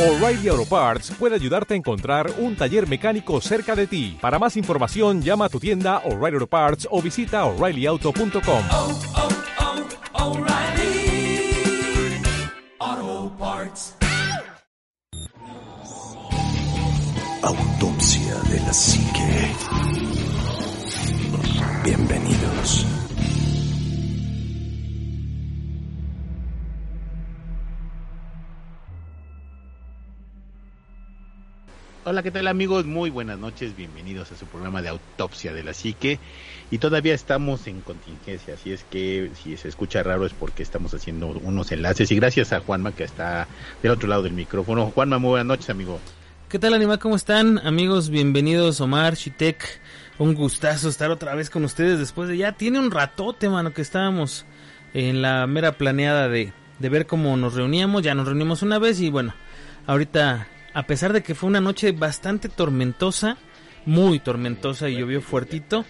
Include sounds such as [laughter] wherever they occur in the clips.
O'Reilly Auto Parts puede ayudarte a encontrar un taller mecánico cerca de ti. Para más información, llama a tu tienda O'Reilly Auto Parts o visita oreillyauto.com. oh, oh, Parts. Autopsia de la Psique. Bienvenidos. Hola, ¿qué tal amigos? Muy buenas noches, bienvenidos a su programa de autopsia de la psique. Y todavía estamos en contingencia, así es que si se escucha raro es porque estamos haciendo unos enlaces. Y gracias a Juanma que está del otro lado del micrófono. Juanma, muy buenas noches, amigo. ¿Qué tal, Anima? ¿Cómo están? Amigos, bienvenidos, Omar, Chitek. Un gustazo estar otra vez con ustedes después de ya. Tiene un ratote, mano, que estábamos en la mera planeada de, de ver cómo nos reuníamos. Ya nos reunimos una vez y bueno, ahorita, a pesar de que fue una noche bastante tormentosa, muy tormentosa y llovió fuertito,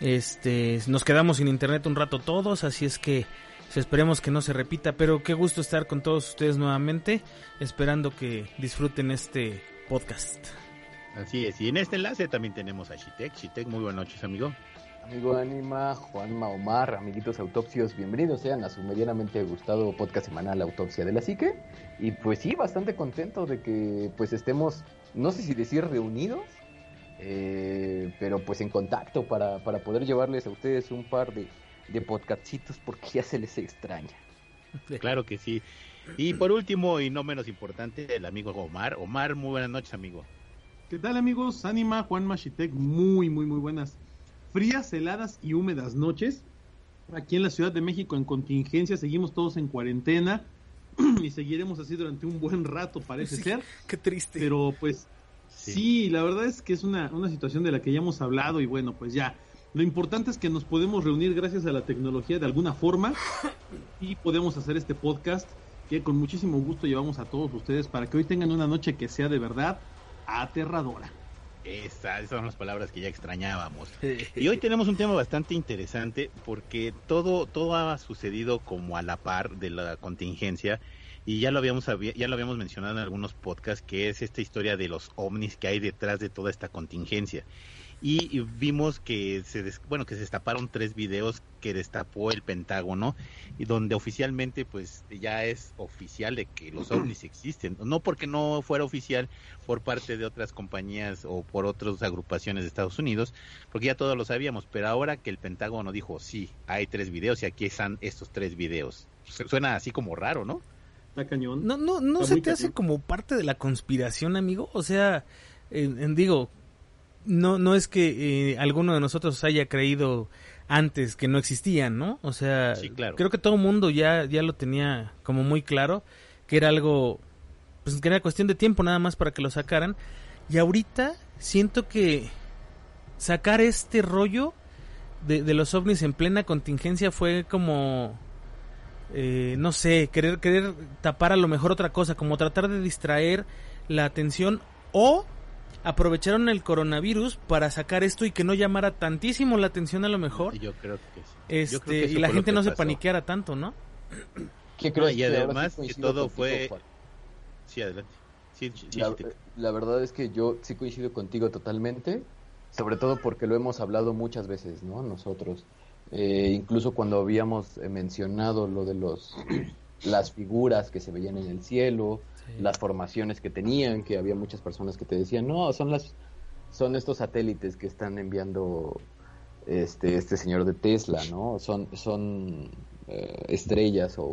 este, nos quedamos sin internet un rato todos, así es que esperemos que no se repita, pero qué gusto estar con todos ustedes nuevamente, esperando que disfruten este podcast. Así es, y en este enlace también tenemos a Shitek. Shitek, muy buenas noches, amigo. Amigo Anima, Juanma Omar, amiguitos autopsios, bienvenidos sean a su medianamente gustado podcast semanal Autopsia de la Psique. Y pues sí, bastante contento de que pues estemos, no sé si decir reunidos, eh, pero pues en contacto para, para poder llevarles a ustedes un par de, de podcastcitos porque ya se les extraña. [laughs] Claro que sí. Y por último, y no menos importante, el amigo Omar. Omar, muy buenas noches, amigo. ¿Qué tal amigos? Anima, Juan Machitek, muy, muy, muy buenas. Frías, heladas y húmedas noches. Aquí en la Ciudad de México en contingencia, seguimos todos en cuarentena [clears throat] y seguiremos así durante un buen rato, parece Sí, ser. Qué triste. Pero pues Sí. sí. la verdad es que es una, una situación de la que ya hemos hablado y bueno, pues ya. Lo importante es que nos podemos reunir gracias a la tecnología de alguna forma y podemos hacer este podcast que con muchísimo gusto llevamos a todos ustedes para que hoy tengan una noche que sea de verdad aterradora. Esas son las palabras que ya extrañábamos. Y hoy tenemos un tema bastante interesante porque todo, todo ha sucedido como a la par de la contingencia y ya lo habíamos ya lo habíamos mencionado en algunos podcasts que es esta historia de los ovnis que hay detrás de toda esta contingencia. Y, vimos que se des- bueno que se destaparon tres videos que destapó el Pentágono y donde oficialmente pues ya es oficial de que los ovnis existen no porque no fuera oficial por parte de otras compañías o por otras agrupaciones de Estados Unidos, porque ya todos lo sabíamos, pero ahora que el Pentágono dijo, sí, hay tres videos y aquí están estos tres videos. Su- Suena así como raro, ¿no? Está cañón. No, no, no se te hace como parte de la conspiración, amigo. O sea, digo, no, no es que eh, alguno de nosotros haya creído antes que no existían, ¿no? O sea, Sí, claro. creo que todo el mundo ya, ya lo tenía como muy claro, que era algo, pues que era cuestión de tiempo nada más para que lo sacaran. Y ahorita siento que sacar este rollo de, de los ovnis en plena contingencia fue como eh, no sé, querer, querer tapar a lo mejor otra cosa, como tratar de distraer la atención o aprovecharon el coronavirus para sacar esto y que no llamara tantísimo la atención a lo mejor. Yo creo que sí. Yo Este, creo que y la gente no se paniqueara tanto, ¿no? ¿Qué crees? y que sí además que coincido todo contigo, fue... Juan? Sí, adelante. Sí, sí, sí, La, sí, te- la verdad es que yo sí coincido contigo totalmente, sobre todo porque lo hemos hablado muchas veces, ¿no? Nosotros, Eh, incluso cuando habíamos eh, mencionado lo de los [clears throat] las figuras que se veían en el cielo, las formaciones que tenían, que había muchas personas que te decían, no, son las son estos satélites que están enviando este este señor de Tesla, ¿no? Son son eh, estrellas o,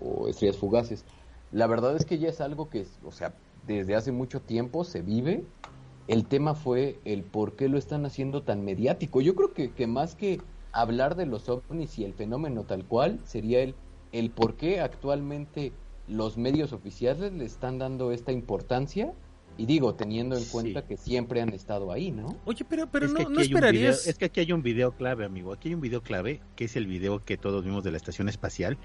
o estrellas fugaces. La verdad es que ya es algo que, o sea, desde hace mucho tiempo se vive. El tema fue el por qué lo están haciendo tan mediático. Yo creo que, que más que hablar de los ovnis y el fenómeno tal cual, sería el, el por qué actualmente los medios oficiales le están dando esta importancia. Y digo, teniendo en Sí. cuenta que siempre han estado ahí, ¿no? Oye, pero, pero es no, que aquí no hay un video- esperarías. es que aquí hay un video clave, amigo. Aquí hay un video clave, que es el video que todos vimos de la estación espacial,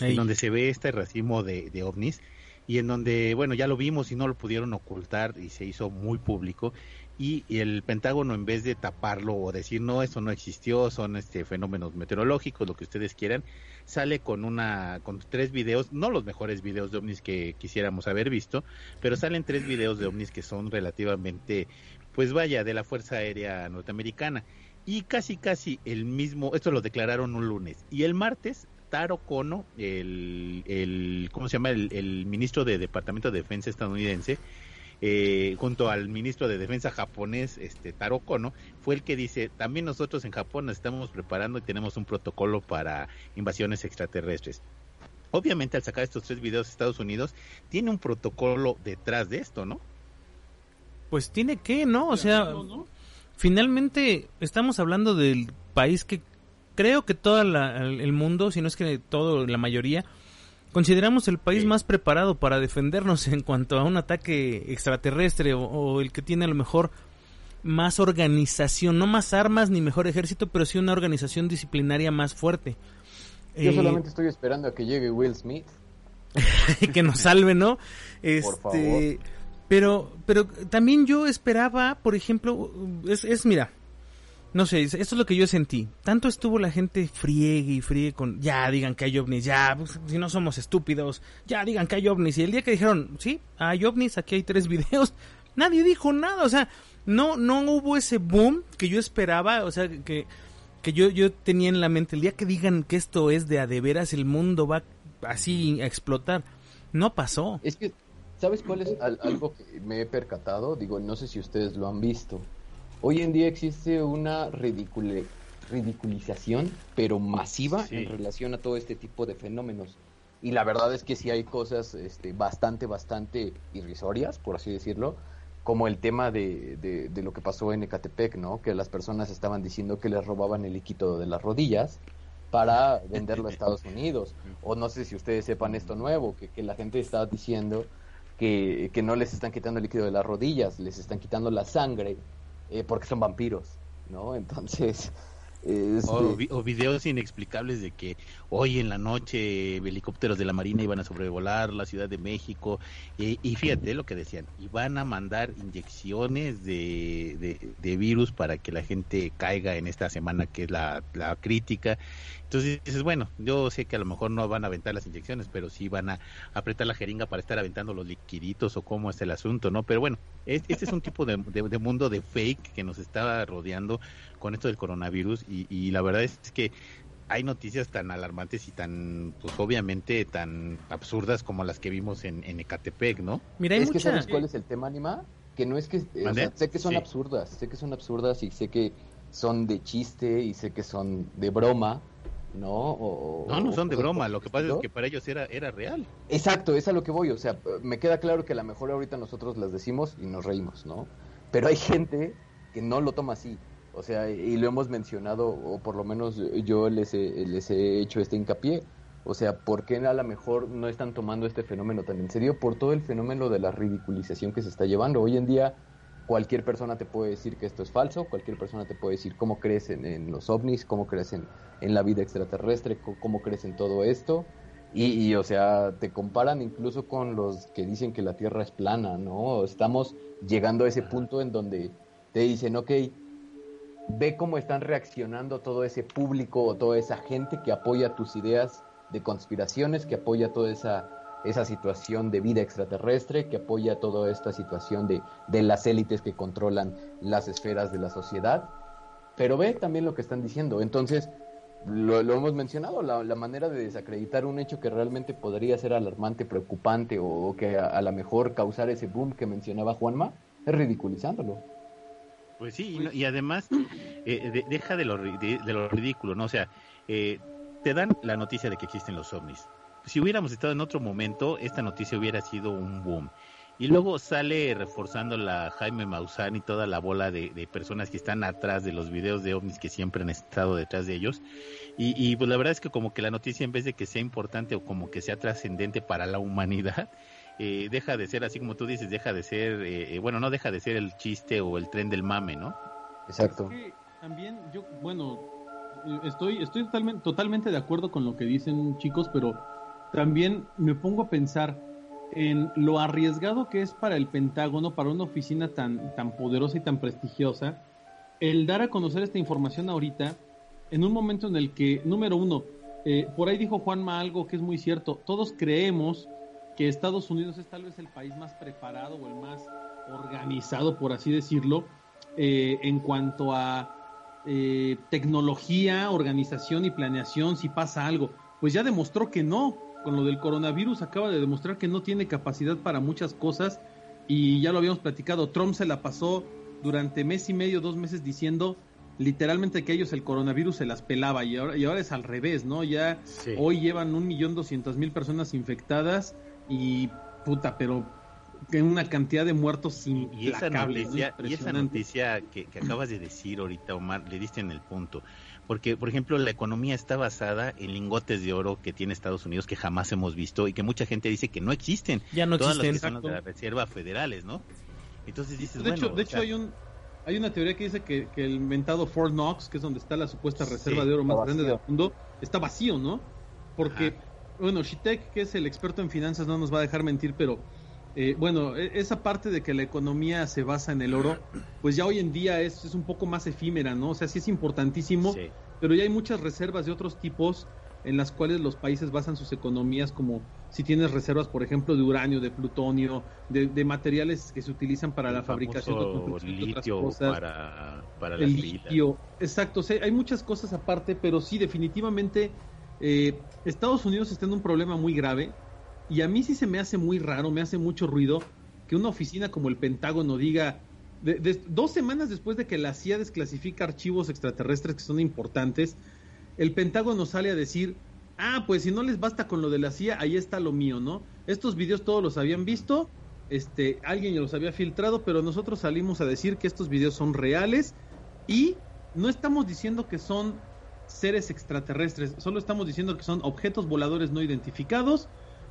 Ey, en donde se ve este racimo de, de ovnis. Y en donde, bueno, ya lo vimos y no lo pudieron ocultar y se hizo muy público y, el Pentágono en vez de taparlo o decir no, eso no existió, son este fenómenos meteorológicos, lo que ustedes quieran, sale con una con tres videos, no los mejores videos de ovnis que quisiéramos haber visto, pero salen tres videos de ovnis que son relativamente pues vaya de la Fuerza Aérea Norteamericana. Y casi casi el mismo, esto lo declararon un lunes y el martes Taro Kono, el, el ¿cómo se llama? El, el ministro de Departamento de Defensa estadounidense, eh, junto al ministro de Defensa japonés, este Taro Kono, fue el que dice, también nosotros en Japón nos estamos preparando y tenemos un protocolo para invasiones extraterrestres. Obviamente al sacar estos tres videos Estados Unidos tiene un protocolo detrás de esto, ¿no? Pues tiene que, ¿no? O sea, finalmente estamos hablando del país que creo que todo el mundo, si no es que todo, la mayoría, consideramos el país más preparado para defendernos [laughs] en cuanto a un ataque extraterrestre o, el que tiene a lo mejor más organización, no más armas ni mejor ejército, pero sí una organización disciplinaria más fuerte. Yo eh, solamente estoy esperando a que llegue Will Smith. [laughs] que nos salve, ¿no? Este, por favor. Pero, pero también yo esperaba, por ejemplo, es, es mira, no sé, esto es lo que yo sentí. Tanto estuvo la gente friegue y friegue con, ya digan que hay ovnis, ya, pues, si no somos estúpidos, ya digan que hay ovnis. Y el día que dijeron, sí, hay ovnis, aquí hay tres [laughs] videos, nadie dijo nada, o sea, no, no hubo ese boom que yo esperaba, o sea, que, que yo, yo tenía en la mente, el día que digan que esto es de a de veras, el mundo va así a explotar. No pasó. Es que, ¿sabes cuál es algo que me he percatado? Digo, no sé si ustedes lo han visto Hoy en día existe una ridiculización, pero masiva en relación a todo este tipo de fenómenos. Y la verdad es que sí hay cosas este, bastante, bastante irrisorias, por así decirlo, como el tema de, de, lo que pasó en Ecatepec, ¿no? Que las personas estaban diciendo que les robaban el líquido de las rodillas para venderlo a Estados Unidos. O no sé si ustedes sepan esto nuevo, que, que la gente está diciendo que, que no les están quitando el líquido de las rodillas, les están quitando la sangre eh, porque son vampiros, ¿no? Entonces... O, videos inexplicables de que hoy en la noche helicópteros de la Marina iban a sobrevolar la Ciudad de México. Y fíjate lo que decían, iban a mandar inyecciones de, de, virus para que la gente caiga en esta semana que es la, la crítica. Entonces dices, bueno, yo sé que a lo mejor no van a aventar las inyecciones, pero sí van a apretar la jeringa para estar aventando los liquiditos o cómo es el asunto, ¿no? Pero bueno, este es un tipo de, mundo de fake que nos está rodeando con esto del coronavirus y, la verdad es que hay noticias tan alarmantes y tan, pues obviamente tan absurdas como las que vimos en, Ecatepec, ¿no? Mira, hay es que sabes cuál es el tema, Anima, que no es que, sé que son absurdas, sé que son absurdas y sé que son de chiste y sé que son de broma, ¿no? no, no son de broma, lo que pasa es que para ellos era, era real. Exacto, es a lo que voy, o sea, me queda claro que a lo mejor ahorita nosotros las decimos y nos reímos, ¿no? Pero hay gente que no lo toma así, o sea, y lo hemos mencionado, o por lo menos yo les he, les he hecho este hincapié, o sea, ¿por qué a lo mejor no están tomando este fenómeno tan en serio? Por todo el fenómeno de la ridiculización que se está llevando. Hoy en día cualquier persona te puede decir que esto es falso, cualquier persona te puede decir cómo crees en, los ovnis, cómo crees en, la vida extraterrestre, cómo crees en todo esto. Y, o sea, te comparan incluso con los que dicen que la Tierra es plana, ¿no? Estamos llegando a ese punto en donde te dicen, ok, ve cómo están reaccionando todo ese público o toda esa gente que apoya tus ideas de conspiraciones, que apoya toda esa esa situación de vida extraterrestre, que apoya toda esta situación de, de las élites que controlan las esferas de la sociedad. Pero ve también lo que están diciendo. Entonces, lo, hemos mencionado, la, manera de desacreditar un hecho que realmente podría ser alarmante, preocupante o, que a, lo mejor causar ese boom que mencionaba Juanma, es ridiculizándolo. Pues sí, y, además eh, deja de lo, de, lo, ridículo, ¿no? O sea, eh, te dan la noticia de que existen los ovnis si hubiéramos estado en otro momento, esta noticia hubiera sido un boom. Y luego sale reforzando la Jaime Maussan y toda la bola de, personas que están atrás de los videos de ovnis que siempre han estado detrás de ellos. Y, pues la verdad es que como que la noticia en vez de que sea importante o como que sea trascendente para la humanidad, eh, deja de ser así como tú dices, deja de ser, eh, eh, bueno, no deja de ser el chiste o el tren del mame, ¿no? Exacto. también yo, bueno, estoy, estoy totalmente, totalmente de acuerdo con lo que dicen chicos, pero también me pongo a pensar, en lo arriesgado que es para el Pentágono, para una oficina tan, tan poderosa y tan prestigiosa, el dar a conocer esta información ahorita, en un momento en el que, número uno, eh, por ahí dijo Juanma algo que es muy cierto, todos creemos que Estados Unidos es tal vez el país más preparado o el más organizado, por así decirlo, eh, en cuanto a eh, tecnología, organización y planeación, si pasa algo. Pues ya demostró que no, con lo del coronavirus acaba de demostrar que no tiene capacidad para muchas cosas y ya lo habíamos platicado, Trump se la pasó durante mes y medio, dos meses diciendo literalmente que ellos el coronavirus se las pelaba y ahora, y ahora es al revés, ¿no? Ya hoy llevan un millón doscientos mil personas infectadas y puta, pero en una cantidad de muertos y esa noticia, y esa noticia que, que acabas de decir ahorita, Omar, le diste en el punto porque, por ejemplo, la economía está basada en lingotes de oro que tiene Estados Unidos que jamás hemos visto y que mucha gente dice que no existen. Ya no Todas existen. las que son las de la Reserva Federales, ¿no? Entonces dices, de bueno, hecho, de hecho sea, hay un hay una teoría que dice que, que el inventado Fort Knox, que es donde está la supuesta reserva Sí, de oro más grande del mundo, está vacío, ¿no? Porque, Ajá. Bueno, Shitek, que es el experto en finanzas, no nos va a dejar mentir, pero eh, bueno, e- esa parte de que la economía se basa en el oro, pues ya hoy en día es, es un poco más efímera, ¿no? O sea, sí es importantísimo, sí. pero ya hay muchas reservas de otros tipos en las cuales los países basan sus economías, como si tienes reservas, por ejemplo, de uranio, de plutonio, de, de materiales que se utilizan para la fabricación de litio cosas, para, el litio, exacto, o sea, hay muchas cosas aparte, pero sí, definitivamente eh, Estados Unidos está en un problema muy grave y a mí sí se me hace muy raro, me hace mucho ruido que una oficina como el Pentágono diga, dos semanas después de que la CIA desclasifica archivos extraterrestres que son importantes, el Pentágono sale a decir, ah, pues si no les basta con lo de la CIA, ahí está lo mío, ¿no? Estos videos todos los habían visto, este, alguien los había filtrado, pero nosotros salimos a decir que estos videos son reales y no estamos diciendo que son seres extraterrestres, solo estamos diciendo que son objetos voladores no identificados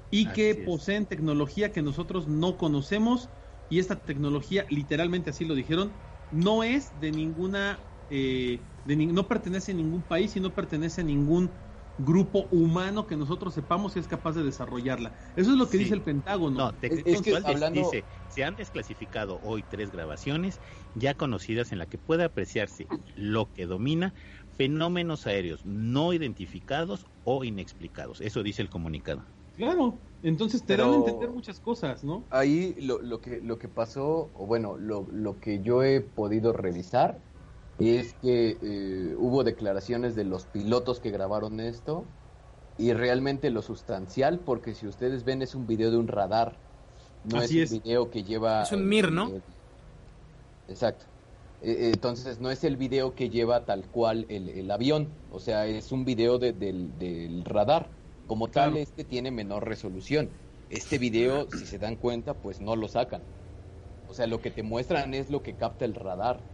y Así que es. poseen tecnología que nosotros no conocemos y esta tecnología, literalmente así lo dijeron, no es de ninguna, eh, de ni- no pertenece a ningún país y no pertenece a ningún grupo humano que nosotros sepamos que es capaz de desarrollarla. Eso es lo que Sí. dice el Pentágono. No, te- Es- es que hablando- dice, se han desclasificado hoy tres grabaciones ya conocidas en la que puede apreciarse lo que domina fenómenos aéreos no identificados o inexplicados. Eso dice el comunicado. Claro, entonces te Pero- dan a entender muchas cosas, ¿no? Ahí lo, lo que lo que pasó, o bueno, lo, lo que yo he podido revisar es que eh, hubo declaraciones de los pilotos que grabaron esto y realmente lo sustancial, porque si ustedes ven es un video de un radar, no Así es un es. video que lleva... Es un Mir, ¿no? el- exacto. Eh, eh, Entonces no es el video que lleva tal cual el, el avión, o sea, es un video de- del, del radar. Como tal, este tiene menor resolución. Este video, si se dan cuenta, pues no lo sacan. O sea, lo que te muestran es lo que capta el radar.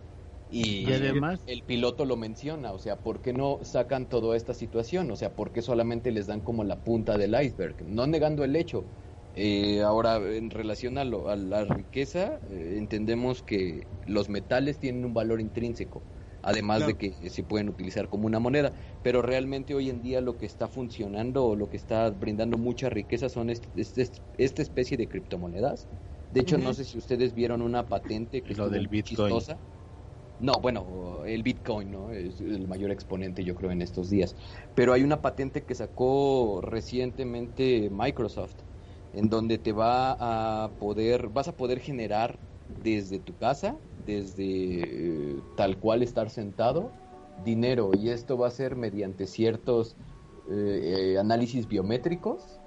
Y, Y además- el piloto lo menciona, o sea, ¿por qué no sacan toda esta situación? O sea, ¿por qué solamente les dan como la punta del iceberg? No negando el hecho. Eh, ahora, en relación a, lo- a la riqueza, eh, entendemos que los metales tienen un valor intrínseco, además Claro. de que se pueden utilizar como una moneda, pero realmente hoy en día lo que está funcionando o lo que está brindando mucha riqueza son est- est- esta especie de criptomonedas. De hecho, no sé si ustedes vieron una patente que Lo del muy Bitcoin. chistosa. No, bueno, el Bitcoin, ¿no? Es el mayor exponente, yo creo, en estos días. Pero hay una patente que sacó recientemente Microsoft, en donde te va a poder, vas a poder generar desde tu casa, desde eh, tal cual estar sentado, dinero. Y esto va a ser mediante ciertos eh, eh, análisis biométricos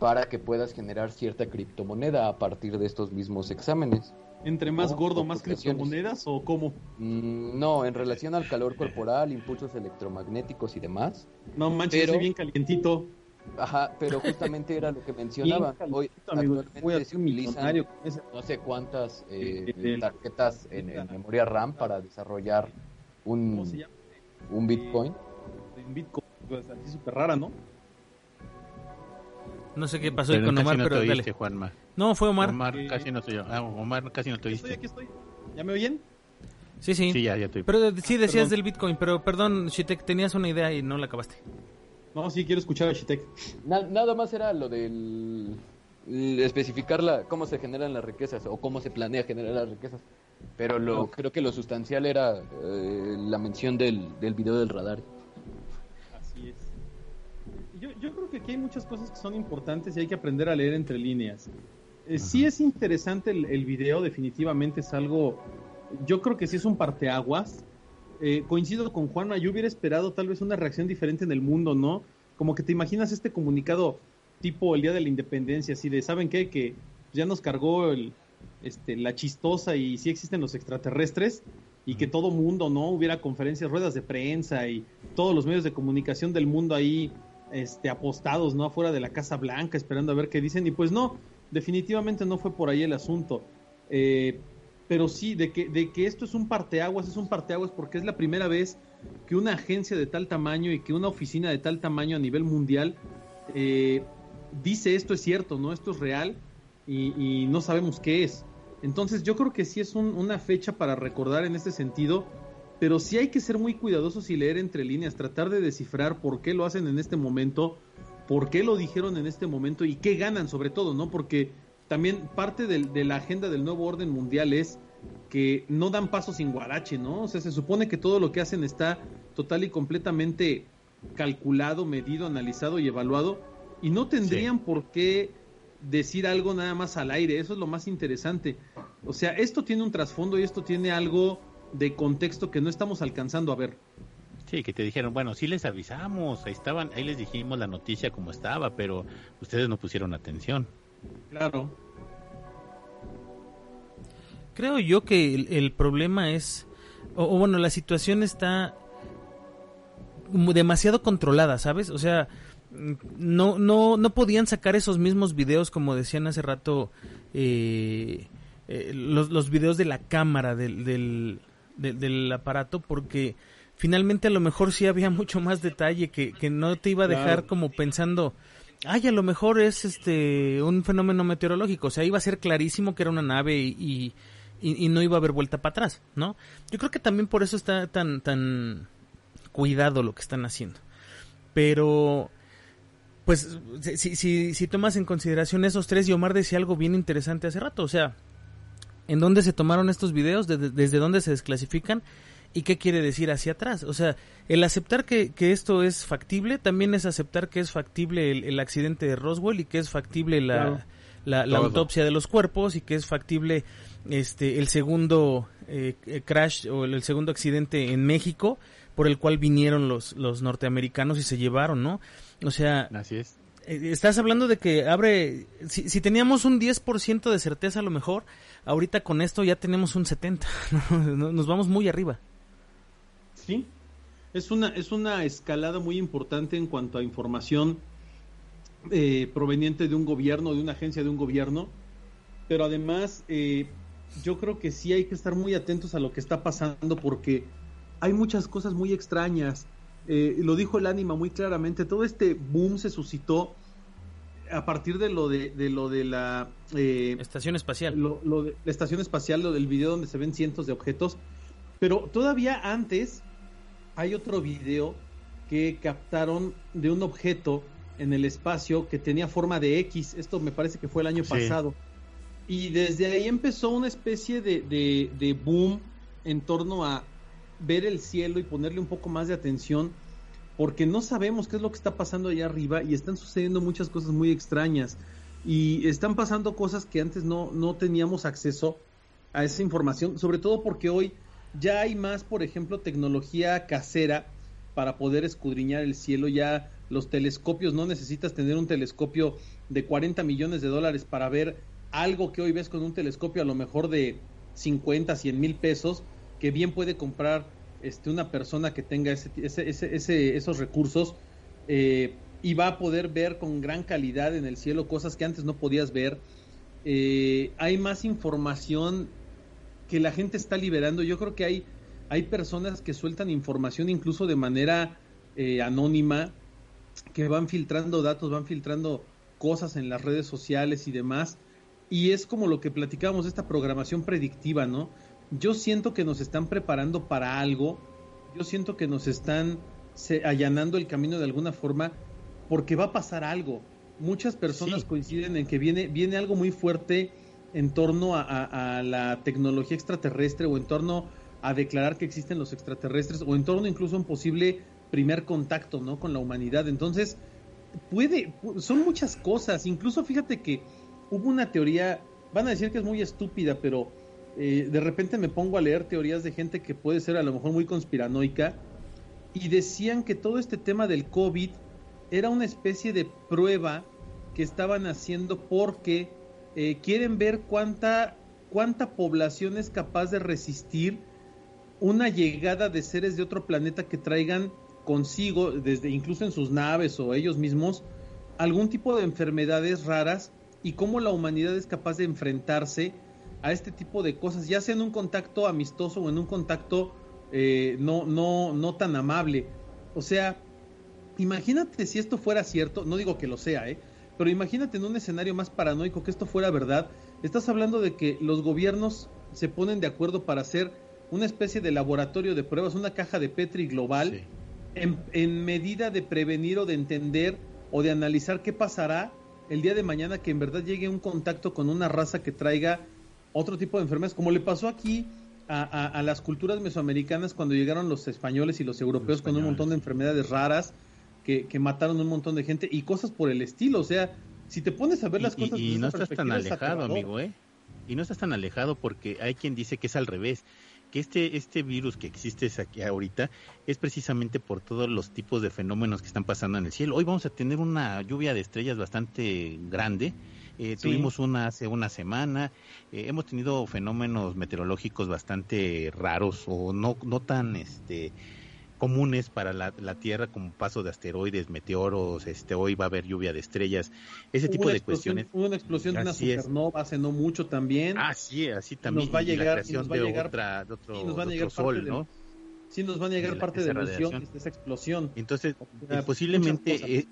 para que puedas generar cierta criptomoneda a partir de estos mismos exámenes. Entre más gordo, más criptomonedas o cómo? Mm, No, en relación al calor corporal, impulsos electromagnéticos y demás. No manches, Pero- soy bien calientito. Ajá, pero [laughs] justamente era lo que mencionaba. Hoy actualmente se un utilizan no sé cuántas eh, tarjetas en, en memoria RAM para desarrollar un, un Bitcoin. En Bitcoin, pues, así súper rara, ¿no? No sé qué pasó Pero con Omar, no pero te dale. oíste, Juanma. No, fue Omar. Omar Eh, casi no soy yo. Ah, Omar casi no te Aquí estoy, oíste. aquí estoy. ¿Ya me oyen? Sí, sí. Sí, ya, ya estoy. Pero sí decías perdón. del Bitcoin, pero perdón, Shitek, tenías una idea y no la acabaste. No, sí, quiero escuchar a Shitek. Na- nada más era lo del especificar la, cómo se generan las riquezas o cómo se planea generar las riquezas. Pero lo, creo que lo sustancial era eh, la mención del, del video del radar. Así es. Yo, yo creo que aquí hay muchas cosas que son importantes y hay que aprender a leer entre líneas. Eh, sí es interesante el, el video, definitivamente es algo, yo creo que sí es un parteaguas. Eh, coincido con Juanma, yo hubiera esperado tal vez una reacción diferente en el mundo, ¿no? Como que te imaginas este comunicado tipo el Día de la Independencia, así de, ¿saben qué? Que ya nos cargó el, este, la chistosa y sí existen los extraterrestres y que todo mundo, ¿no? Hubiera conferencias, ruedas de prensa y todos los medios de comunicación del mundo ahí este, apostados, ¿no? Afuera de la Casa Blanca esperando a ver qué dicen y pues no, definitivamente no fue por ahí el asunto. Eh, pero sí, de que, de que esto es un parteaguas, es un parteaguas porque es la primera vez que una agencia de tal tamaño y que una oficina de tal tamaño a nivel mundial eh, dice esto es cierto, ¿no? Esto es real y, no sabemos qué es. Entonces yo creo que sí es un- una fecha para recordar en este sentido, pero sí hay que ser muy cuidadosos y leer entre líneas, tratar de descifrar por qué lo hacen en este momento, por qué lo dijeron en este momento y qué ganan sobre todo, ¿no? Porque también parte de la agenda del nuevo orden mundial es que no dan paso sin guarache, ¿no? O sea, se supone que todo lo que hacen está total y completamente calculado, medido, analizado y evaluado y no tendrían por qué decir algo nada más al aire, eso es lo más interesante. O sea, esto tiene un trasfondo y esto tiene algo de contexto que no estamos alcanzando a ver. Sí, que te dijeron, bueno, sí les avisamos, ahí estaban, ahí les dijimos la noticia como estaba, pero ustedes no pusieron atención. Claro. Creo yo que el, el problema es, o, o bueno, la situación está demasiado controlada, ¿sabes? O sea, no, no, no podían sacar esos mismos videos como decían hace rato, eh, eh, los, los videos de la cámara del, del, del- del aparato, porque finalmente a lo mejor sí había [laughs] mucho más detalle que, que no te iba a dejar Claro. como pensando, ay, a lo mejor es este un fenómeno meteorológico, o sea, iba a ser clarísimo que era una nave y, y, y- y no iba a haber vuelta para atrás, ¿no? Yo creo que también por eso está tan, tan cuidado lo que están haciendo. Pero, pues, si, si, si tomas en consideración esos tres, y Omar decía algo bien interesante hace rato, o sea, ¿en dónde se tomaron estos videos? ¿Desde, desde dónde se desclasifican? ¿Y qué quiere decir hacia atrás? O sea, el aceptar que, que esto es factible también es aceptar que es factible el, el accidente de Roswell y que es factible la, Claro. la, la autopsia de los cuerpos y que es factible este el segundo eh, crash o el, el segundo accidente en México por el cual vinieron los, los norteamericanos y se llevaron, ¿no? O sea, Así es. eh, estás hablando de que abre, si, si teníamos un 10% de certeza a lo mejor, ahorita con esto ya tenemos un 70%, [laughs] ¿no? nos vamos muy arriba. Sí, es una, es una escalada muy importante en cuanto a información eh, proveniente de un gobierno, de una agencia de un gobierno, pero además eh, yo creo que sí hay que estar muy atentos a lo que está pasando porque hay muchas cosas muy extrañas. Eh, lo dijo el ánima muy claramente, todo este boom se suscitó a partir de lo de, de lo de la eh, Estación espacial. lo, lo de la estación espacial, lo del video donde se ven cientos de objetos. Pero todavía antes hay otro video que captaron de un objeto en el espacio que tenía forma de X. Esto me parece que fue el año Sí. pasado. Y desde ahí empezó una especie de, de, boom en torno a ver el cielo y ponerle un poco más de atención porque no sabemos qué es lo que está pasando allá arriba y están sucediendo muchas cosas muy extrañas. Y están pasando cosas que antes no, no teníamos acceso a esa información, sobre todo porque hoy ya hay más, por ejemplo, tecnología casera para poder escudriñar el cielo, ya los telescopios, no necesitas tener un telescopio de 40 millones de dólares para ver algo que hoy ves con un telescopio a lo mejor de 50, 100 mil pesos, que bien puede comprar este, una persona que tenga ese, ese, ese- esos recursos eh, y va a poder ver con gran calidad en el cielo cosas que antes no podías ver. Eh, hay más información que la gente está liberando. Yo creo que hay, hay personas que sueltan información incluso de manera eh, anónima, que van filtrando datos, van filtrando cosas en las redes sociales y demás. Y es como lo que platicábamos esta programación predictiva, ¿no? Yo siento que nos están preparando para algo, yo siento que nos están se- allanando el camino de alguna forma, porque va a pasar algo. muchas personas Sí. coinciden en que viene, viene algo muy fuerte en torno a, a- a la tecnología extraterrestre o en torno a declarar que existen los extraterrestres o en torno incluso a un posible primer contacto ¿no? con la humanidad. Entonces, puede, pu- son muchas cosas. Incluso fíjate que hubo una teoría, van a decir que es muy estúpida, pero eh, de repente me pongo a leer teorías de gente que puede ser a lo mejor muy conspiranoica y decían que todo este tema del COVID era una especie de prueba que estaban haciendo porque eh, quieren ver cuánta, cuánta población es capaz de resistir una llegada de seres de otro planeta que traigan consigo, desde incluso en sus naves o ellos mismos, algún tipo de enfermedades raras y cómo la humanidad es capaz de enfrentarse a este tipo de cosas, ya sea en un contacto amistoso o en un contacto eh, no, no, no tan amable. O sea, imagínate si esto fuera cierto, no digo que lo sea, ¿eh? pero imagínate en un escenario más paranoico que esto fuera verdad. Estás hablando de que los gobiernos se ponen de acuerdo para hacer una especie de laboratorio de pruebas, una caja de Petri global, Sí. en, en medida de prevenir o de entender o de analizar qué pasará el día de mañana que en verdad llegue un contacto con una raza que traiga otro tipo de enfermedades, como le pasó aquí a, a- a las culturas mesoamericanas cuando llegaron los españoles y los europeos con un montón de enfermedades raras que, que mataron un montón de gente y cosas por el estilo. O sea, si te pones a ver las Y- cosas y, no estás tan es alejado, amigo, ¿eh? Y no estás tan alejado porque hay quien dice que es al revés, que este este virus que existe aquí ahorita es precisamente por todos los tipos de fenómenos que están pasando en el cielo. Hoy vamos a tener una lluvia de estrellas bastante grande. Eh, Sí. Tuvimos una hace una semana. Eh, hemos tenido fenómenos meteorológicos bastante raros o no no tan este comunes para la, la Tierra como paso de asteroides, meteoros, este hoy va a haber lluvia de estrellas, ese tipo de cuestiones. Hubo una explosión de una supernova hace no mucho también. Ah, sí, así también. Nos va a la llegar- creación va a de, llegar- otra, de otro, y nos van a de llegar otro sol, ¿no? sí nos van a llegar de la- parte de la de esa explosión. Entonces, eh, posiblemente eh,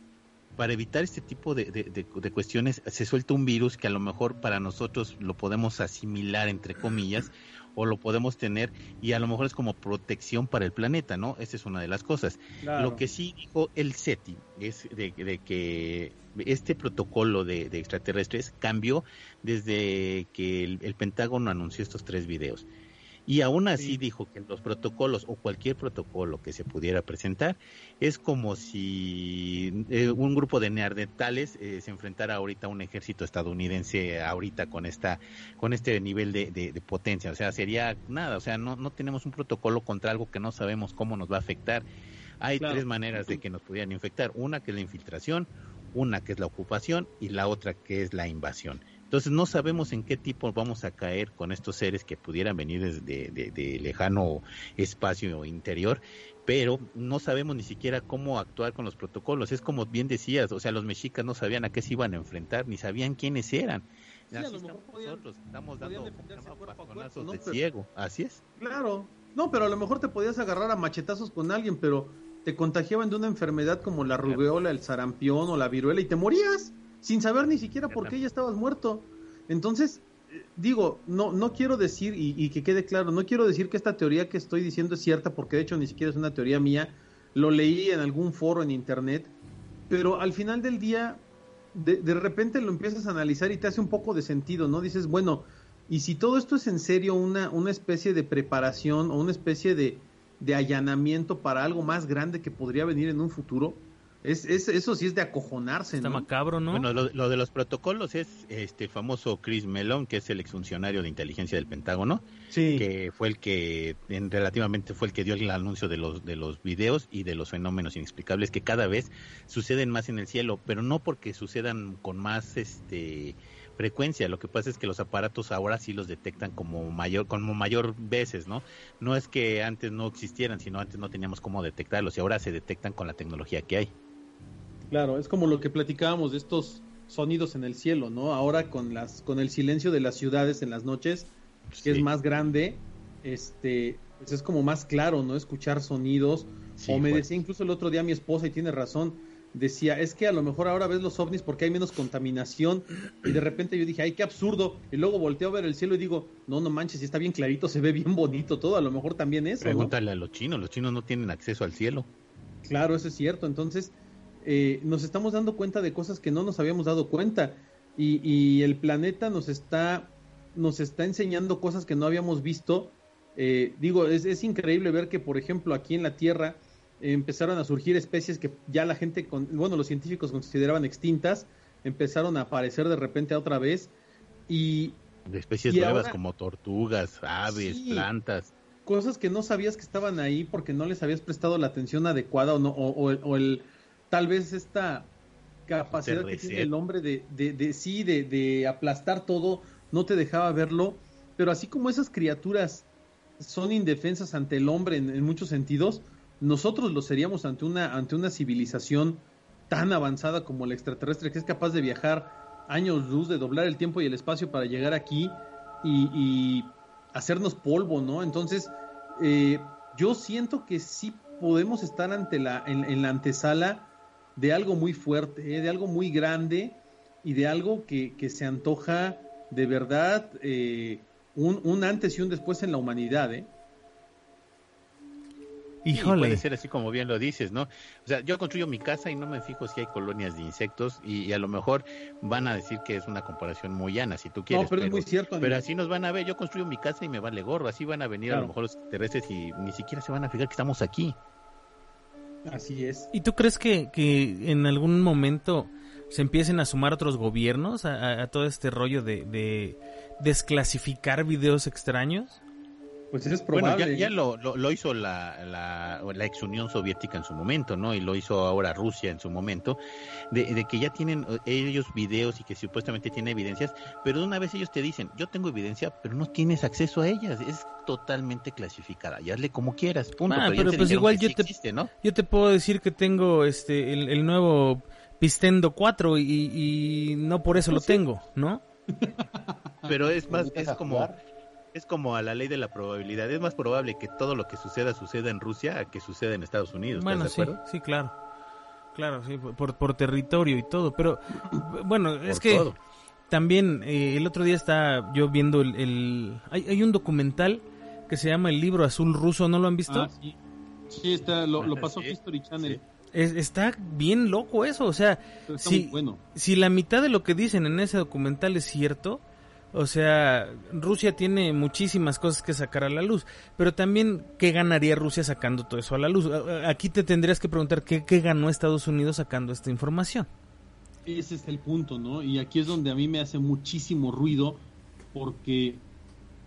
para evitar este tipo de- de cuestiones se suelta un virus que a lo mejor para nosotros lo podemos asimilar entre comillas o lo podemos tener y a lo mejor es como protección para el planeta, ¿no? Esa es una de las cosas. Claro. Lo que sí dijo el SETI es de, de que este protocolo de, de extraterrestres cambió desde que el, el Pentágono anunció estos tres videos. Y aún así Sí. dijo que los protocolos o cualquier protocolo que se pudiera presentar es como si eh, un grupo de neandertales eh, se enfrentara ahorita a un ejército estadounidense ahorita con esta con este nivel de, de- de potencia. O sea, sería nada, o sea, no, no tenemos un protocolo contra algo que no sabemos cómo nos va a afectar. Hay Claro. tres maneras de que nos pudieran infectar. Una que es la infiltración, una que es la ocupación y la otra que es la invasión. Entonces no sabemos en qué tipo vamos a caer con estos seres que pudieran venir desde de, de lejano espacio interior, pero no sabemos ni siquiera cómo actuar con los protocolos. Es como bien decías, o sea, los mexicas no sabían a qué se iban a enfrentar, ni sabían quiénes eran. Sí, a Así lo estamos mejor podían- nosotros, estamos dando a de Pero- ciego. Así es. Claro. No, pero a lo mejor te podías agarrar a machetazos con alguien, pero te contagiaban de una enfermedad como la rubeola, el sarampión o la viruela y te morías sin saber ni siquiera por qué ya estabas muerto. Entonces, eh, digo, no, no quiero decir, y, y que quede claro, no quiero decir que esta teoría que estoy diciendo es cierta, porque de hecho ni siquiera es una teoría mía, lo leí en algún foro en internet, pero al final del día, de, de repente lo empiezas a analizar y te hace un poco de sentido, ¿no? Dices, bueno, y si todo esto es en serio una, una especie de preparación o una especie de, de allanamiento para algo más grande que podría venir en un futuro, es, es, eso sí es de acojonarse, Está ¿no? macabro, ¿no? Bueno, lo, lo de los protocolos es este famoso Chris Mellon, que es el exfuncionario de inteligencia del Pentágono, Sí. que fue el que en, relativamente fue el que dio el anuncio de los de los videos y de los fenómenos inexplicables que cada vez suceden más en el cielo, pero no porque sucedan con más este frecuencia, lo que pasa es que los aparatos ahora sí los detectan como mayor como mayor veces, ¿no? No es que antes no existieran, sino antes no teníamos cómo detectarlos y ahora se detectan con la tecnología que hay. Claro, es como lo que platicábamos de estos sonidos en el cielo, ¿no? Ahora con las con el silencio de las ciudades en las noches, que es más grande, este, pues es como más claro, ¿no? Escuchar sonidos. Sí, o me fue. decía incluso el otro día mi esposa y tiene razón, decía, es que a lo mejor ahora ves los ovnis porque hay menos contaminación y de repente yo dije, ay, qué absurdo, y luego volteo a ver el cielo y digo, no, no manches, si está bien clarito, se ve bien bonito todo, a lo mejor también eso, ¿no? Pregúntale a los chinos, los chinos no tienen acceso al cielo. Claro, eso es cierto. Entonces, eh, nos estamos dando cuenta de cosas que no nos habíamos dado cuenta y, y el planeta nos está nos está enseñando cosas que no habíamos visto. Eh, digo, es, es, increíble ver que, por ejemplo, aquí en la Tierra eh, empezaron a surgir especies que ya la gente, con, bueno, los científicos consideraban extintas, empezaron a aparecer de repente otra vez y... De especies y nuevas ahora- como tortugas, aves, Sí. plantas. cosas que no sabías que estaban ahí porque no les habías prestado la atención adecuada o no o, o el, o el- tal vez esta capacidad que tiene el hombre de, de, de- sí de, de aplastar todo no te dejaba verlo pero así como esas criaturas son indefensas ante el hombre en, en muchos sentidos nosotros lo seríamos ante una ante una civilización tan avanzada como la extraterrestre que es capaz de viajar años luz de doblar el tiempo y el espacio para llegar aquí y, y hacernos polvo, ¿no? Entonces, eh, yo siento que sí podemos estar ante la, en, en la antesala de algo muy fuerte, ¿eh? de algo muy grande y de algo que, que se antoja de verdad eh, un, un antes y un después en la humanidad, ¿eh? Puede ser así como bien lo dices, ¿no? O sea, yo construyo mi casa y no me fijo si hay colonias de insectos y, y a lo mejor van a decir que es una comparación muy llana, si tú quieres. no, pero, es muy cierto. pero amigo. así nos van a ver, yo construyo mi casa y me vale gorro, así van a venir a lo mejor los terrestres y ni siquiera se van a fijar que estamos aquí. Así es. ¿Y tú crees que, que en algún momento se empiecen a sumar otros gobiernos a, a- todo este rollo de, de desclasificar videos extraños? Pues es Bueno, probable. ya, ya lo, lo, lo hizo la, la, la ex Unión Soviética en su momento, ¿no? Y lo hizo ahora Rusia en su momento, de, de que ya tienen eh, ellos videos y que supuestamente tienen evidencias, pero de una vez ellos te dicen, yo tengo evidencia, pero no tienes acceso a ellas, es totalmente clasificada, y hazle como quieras, punto. Ah, pero te pues igual yo sí te- existe, ¿no? Yo te puedo decir que tengo este el, el nuevo Pistendo 4 y, y no por eso lo tengo, ¿no? Pero es [laughs] más, es como, jugar? Es como a la ley de la probabilidad, es más probable que todo lo que suceda suceda en Rusia a que suceda en Estados Unidos, ¿estás Bueno, de sí, sí, claro. Claro, sí, por, por territorio y todo. Pero, bueno, es que todo. también eh, el otro día estaba yo viendo el... el- hay, hay un documental que se llama El libro azul ruso, ¿no lo han visto? Ah, sí. Sí, está, lo, lo [laughs] pasó sí, History Channel. sí. Es- está bien loco eso, o sea, muy bueno. si la mitad de lo que dicen en ese documental es cierto, o sea, Rusia tiene muchísimas cosas que sacar a la luz, pero también, ¿qué ganaría Rusia sacando todo eso a la luz? Aquí te tendrías que preguntar, ¿qué, qué ganó Estados Unidos sacando esta información? Ese es el punto, ¿no? Y aquí es donde a mí me hace muchísimo ruido porque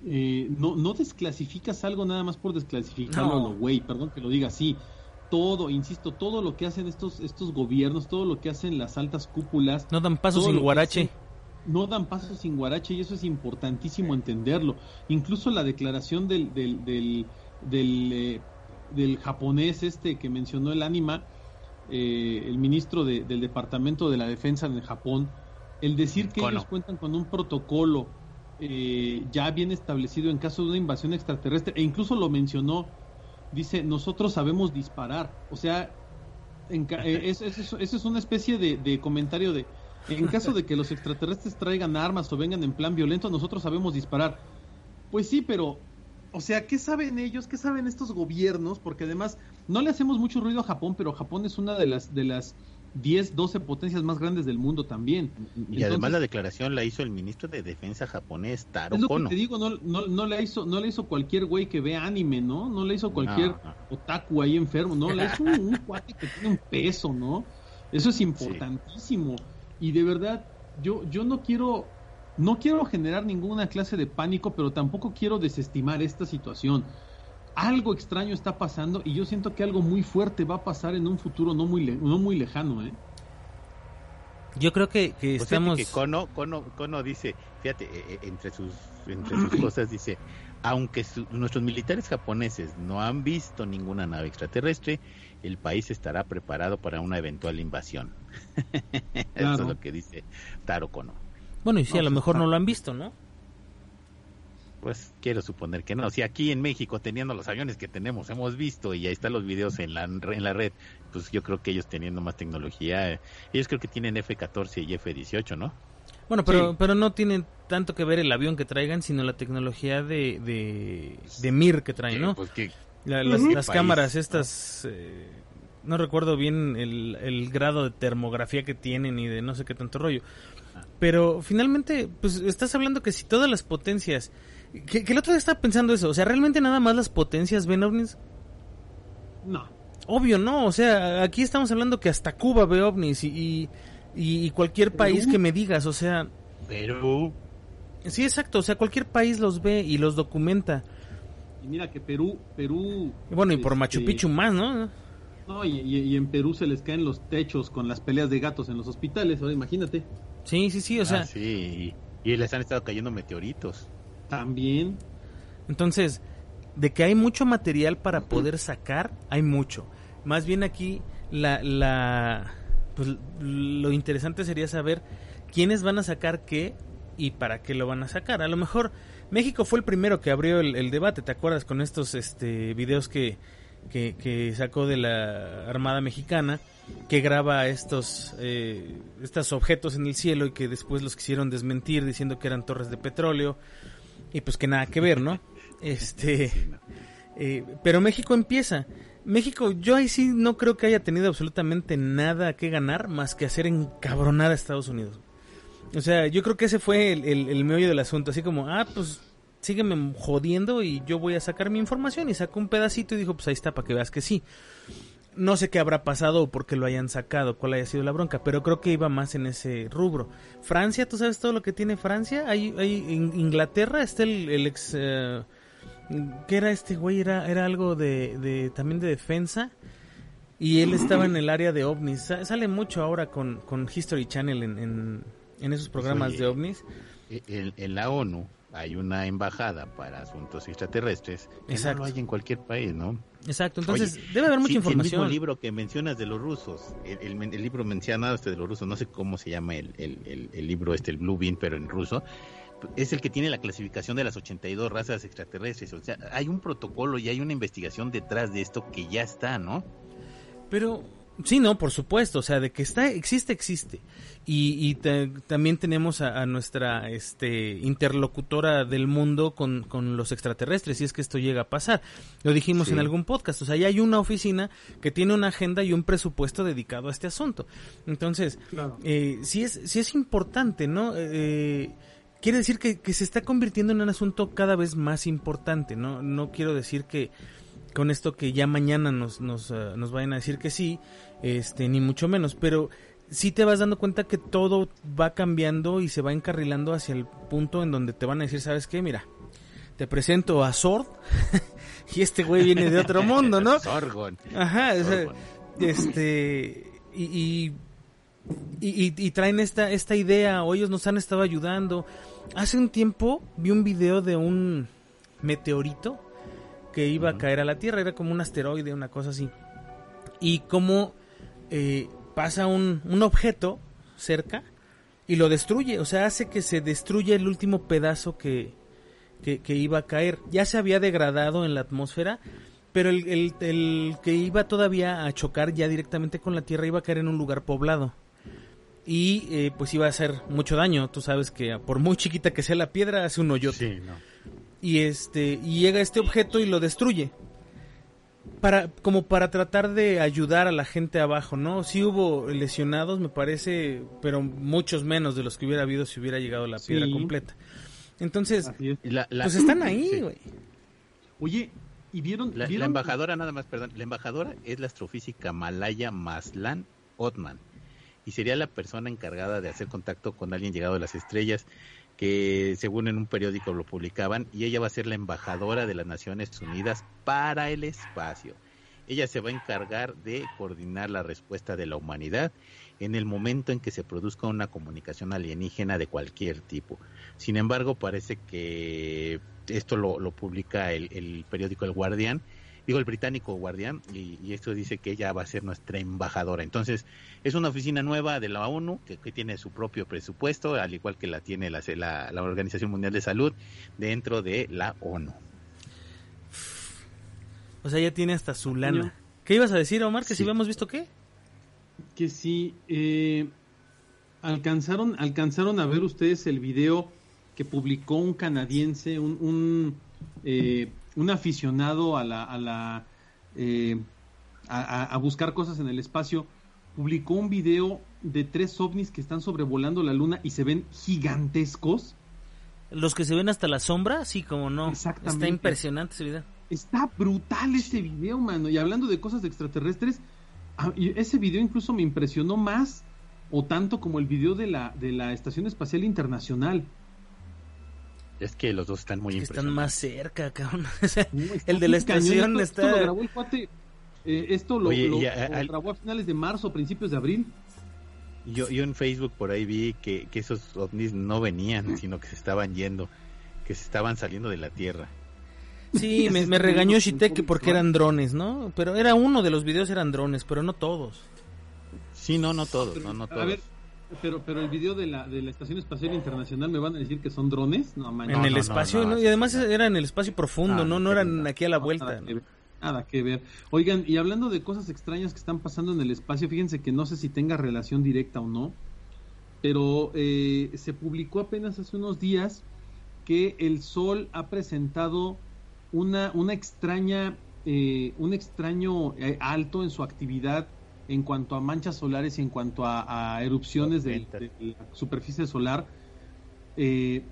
eh, no, no desclasificas algo nada más por desclasificarlo, No. no, güey, perdón que lo diga así. Todo, insisto, todo lo que hacen estos, estos gobiernos, todo lo que hacen las altas cúpulas, No dan paso todo sin guarache. hacen, no dan paso sin guarache y eso es importantísimo entenderlo. Incluso la declaración del, del, del, del, eh, del japonés este que mencionó el ánima, eh, el ministro de- del Departamento de la Defensa en Japón, el decir que ellos cuentan con un protocolo eh, ya bien establecido en caso de una invasión extraterrestre, e incluso lo mencionó, dice, nosotros sabemos disparar. O sea, en [laughs] eh, es- es- es una especie de, de comentario de, en caso de que los extraterrestres traigan armas o vengan en plan violento, nosotros sabemos disparar. Pues sí, pero, o sea, ¿qué saben ellos? ¿Qué saben estos gobiernos? Porque además, no le hacemos mucho ruido a Japón, pero Japón es una de las, de las 10, 12 potencias más grandes del mundo también. Y Entonces- además la declaración la hizo el ministro de Defensa japonés, Taro Es lo Kono. que te digo, no, no, no la hizo, no la hizo cualquier güey que vea anime, ¿no? No la hizo cualquier No, otaku ahí enfermo, ¿no? La hizo un, un cuate que tiene un peso, ¿no? Eso es importantísimo. Y de verdad, yo, yo no quiero, no quiero generar ninguna clase de pánico, pero tampoco quiero desestimar esta situación. Algo extraño está pasando y yo siento que algo muy fuerte va a pasar en un futuro no muy, le- no muy lejano, ¿eh? Yo creo que, que Pues estamos... que Kono, Kono, Kono dice, fíjate, eh, eh, entre sus, entre sus [clears throat] cosas dice, aunque su- nuestros militares japoneses no han visto ninguna nave extraterrestre, el país estará preparado para una eventual invasión. [laughs] Eso es lo que dice Taro Kono. Bueno, y No, a lo pues mejor no lo han visto, ¿no? Pues quiero suponer que no. Si aquí en México, teniendo los aviones que tenemos, hemos visto y ahí están los videos en la, en la red, pues yo creo que ellos teniendo más tecnología, eh, ellos creo que tienen F-14 y F-18, ¿no? Bueno, pero, Sí. pero no tienen tanto que ver el avión que traigan, sino la tecnología de, de, de MIR que traen, ¿no? Pues que La- las cámaras estas, eh, no recuerdo bien el, el grado de termografía que tienen y de no sé qué tanto rollo. Pero finalmente, pues estás hablando que si todas las potencias... Que, que el otro día estaba pensando eso, o sea, ¿realmente nada más las potencias ven ovnis? No. Obvio, no, o sea, aquí estamos hablando que hasta Cuba ve ovnis y, y, y cualquier país que me digas, o sea... Pero Sí, exacto, o sea, cualquier país los ve y los documenta. Y mira que Perú, Perú... Y bueno, y por este, Machu Picchu más, ¿no? No, y, y- y en Perú se les caen los techos con las peleas de gatos en los hospitales, ahora imagínate. Sí, sí, sí, o sea, Ah, sí, y, y les han estado cayendo meteoritos. También, entonces, de que hay mucho material para poder sacar, hay mucho. Más bien aquí, la, la, pues, lo interesante sería saber quiénes van a sacar qué y para qué lo van a sacar. A lo mejor México fue el primero que abrió el, el debate, ¿te acuerdas? Con estos este, videos que, que, que sacó de la Armada Mexicana, que graba estos, eh, estos objetos en el cielo y que después los quisieron desmentir diciendo que eran torres de petróleo y pues que nada que ver, ¿no? [laughs] Este, eh, pero México empieza. México, yo ahí sí no creo que haya tenido absolutamente nada que ganar más que hacer encabronar a Estados Unidos. O sea, yo creo que ese fue el, el, meollo del asunto, así como, ah, pues sígueme jodiendo y yo voy a sacar mi información y sacó un pedacito y dijo, pues ahí está para que veas que sí. No sé qué habrá pasado o por qué lo hayan sacado, cuál haya sido la bronca, pero creo que iba más en ese rubro. Francia, ¿tú sabes todo lo que tiene Francia? Hay, hay Inglaterra está el, el ex... eh, ¿Qué era este güey? Era, era algo de, de también de defensa. Y él estaba en el área de ovnis. Sa- Sale mucho ahora con, con History Channel en, en, en esos programas oye, de ovnis. E- En, la ONU hay una embajada para asuntos extraterrestres que Exacto. no lo hay en cualquier país, ¿no? Exacto, entonces Oye, debe haber mucha sí, El información. mismo libro que mencionas de los rusos, el, el- el libro mencionado este de los rusos, no sé cómo se llama el, el- el- el libro este, el Blue Bean, pero en ruso, es el que tiene la clasificación de las 82 razas extraterrestres. O sea, hay un protocolo y hay una investigación detrás de esto que ya está, ¿no? Pero sí, no, por supuesto, o sea, de que está existe existe. Y, y ta- también tenemos a, a nuestra este interlocutora del mundo con, con los extraterrestres, si es que esto llega a pasar. Lo dijimos Sí. en algún podcast, o sea, ya hay una oficina que tiene una agenda y un presupuesto dedicado a este asunto. Entonces, Claro. eh, sí es sí es importante, ¿no? Eh, quiere decir que, que se está convirtiendo en un asunto cada vez más importante, ¿no? No quiero decir que con esto que ya mañana nos, nos, eh, nos vayan a decir que sí, este, ni mucho menos, pero sí te vas dando cuenta que todo va cambiando y se va encarrilando hacia el punto en donde te van a decir, ¿sabes qué? Mira, te presento a Sword [laughs] y este güey viene de otro mundo, ¿no? [laughs] Sorgon. Ajá, o sea, este y, y, y- y- y traen esta esta idea o ellos nos han estado ayudando. Hace un tiempo vi un video de un meteorito que iba a caer a la Tierra, era como un asteroide, una cosa así. Y como eh, pasa un, un objeto cerca y lo destruye, o sea, hace que se destruya el último pedazo que, que, que iba a caer. Ya se había degradado en la atmósfera, pero el, el- el que iba todavía a chocar ya directamente con la Tierra iba a caer en un lugar poblado. Y eh, pues iba a hacer mucho daño. Tú sabes que por muy chiquita que sea la piedra, hace un hoyote Sí, no. y este y llega este objeto y lo destruye para como para tratar de ayudar a la gente abajo no sí hubo lesionados me parece pero muchos menos de los que hubiera habido si hubiera llegado la piedra Sí. completa entonces Así es. Y la- la- pues están [laughs] ahí Sí. güey Oye, ¿y vieron? La, la embajadora, nada más, perdón, la embajadora es la astrofísica Malaya Maslan Otman y sería la persona encargada de hacer contacto con alguien llegado a las estrellas que según en un periódico lo publicaban y ella va a ser la embajadora de las Naciones Unidas para el espacio. Ella se va a encargar de coordinar la respuesta de la humanidad en el momento en que se produzca una comunicación alienígena de cualquier tipo. Sin embargo, parece que esto lo, lo publica el, el periódico El Guardián, digo el británico Guardián, y, y esto dice que ella va a ser nuestra embajadora. Entonces, es una oficina nueva de la ONU que, que tiene su propio presupuesto, al igual que la tiene la, la, la Organización Mundial de Salud dentro de la ONU. o sea ya tiene hasta su lana. Qué ibas a decir Omar que si habíamos visto qué que si eh, alcanzaron alcanzaron a ver ustedes el video que publicó un canadiense un un, eh, un aficionado a la a la eh, a, a buscar cosas en el espacio, publicó un video de tres ovnis que están sobrevolando la luna y se ven gigantescos. Los que se ven hasta la sombra, sí, como no. Exactamente. Está impresionante ese video. Está brutal ese video, mano. Y hablando de cosas extraterrestres, ah, y ese video incluso me impresionó más o tanto como el video de la, de la Estación Espacial Internacional. Es que los dos están muy Que están más cerca, cabrón. [laughs] O sea, No, está el de la estación Esto- está. Esto lo grabó el cuate. eh, esto lo, Oye, lo- y a- lo al- grabó a finales de marzo, principios de abril. Yo, yo en Facebook por ahí vi que, que esos ovnis no venían, sino que se estaban yendo, que se estaban saliendo de la Tierra. Sí, [laughs] me, me regañó Shitek porque eran drones, ¿no? Pero era uno de los videos eran drones, pero no todos. Sí, no, no todos, Pero, no, no a todos. ver, pero, pero el video de la, de la Estación Espacial Internacional me van a decir que son drones. No, manches. en el no, espacio, no, Y además era en el espacio profundo, Ah, ¿no? No eran verdad. aquí a la vuelta. Nada, ¿no? que ver, nada que ver. Oigan, y hablando de cosas extrañas que están pasando en el espacio, fíjense que no sé si tenga relación directa o no, pero eh, se publicó apenas hace unos días que el Sol ha presentado una, una extraña, eh, un extraño eh, alto en su actividad en cuanto a manchas solares y en cuanto a, a erupciones de, de la superficie solar. Eh,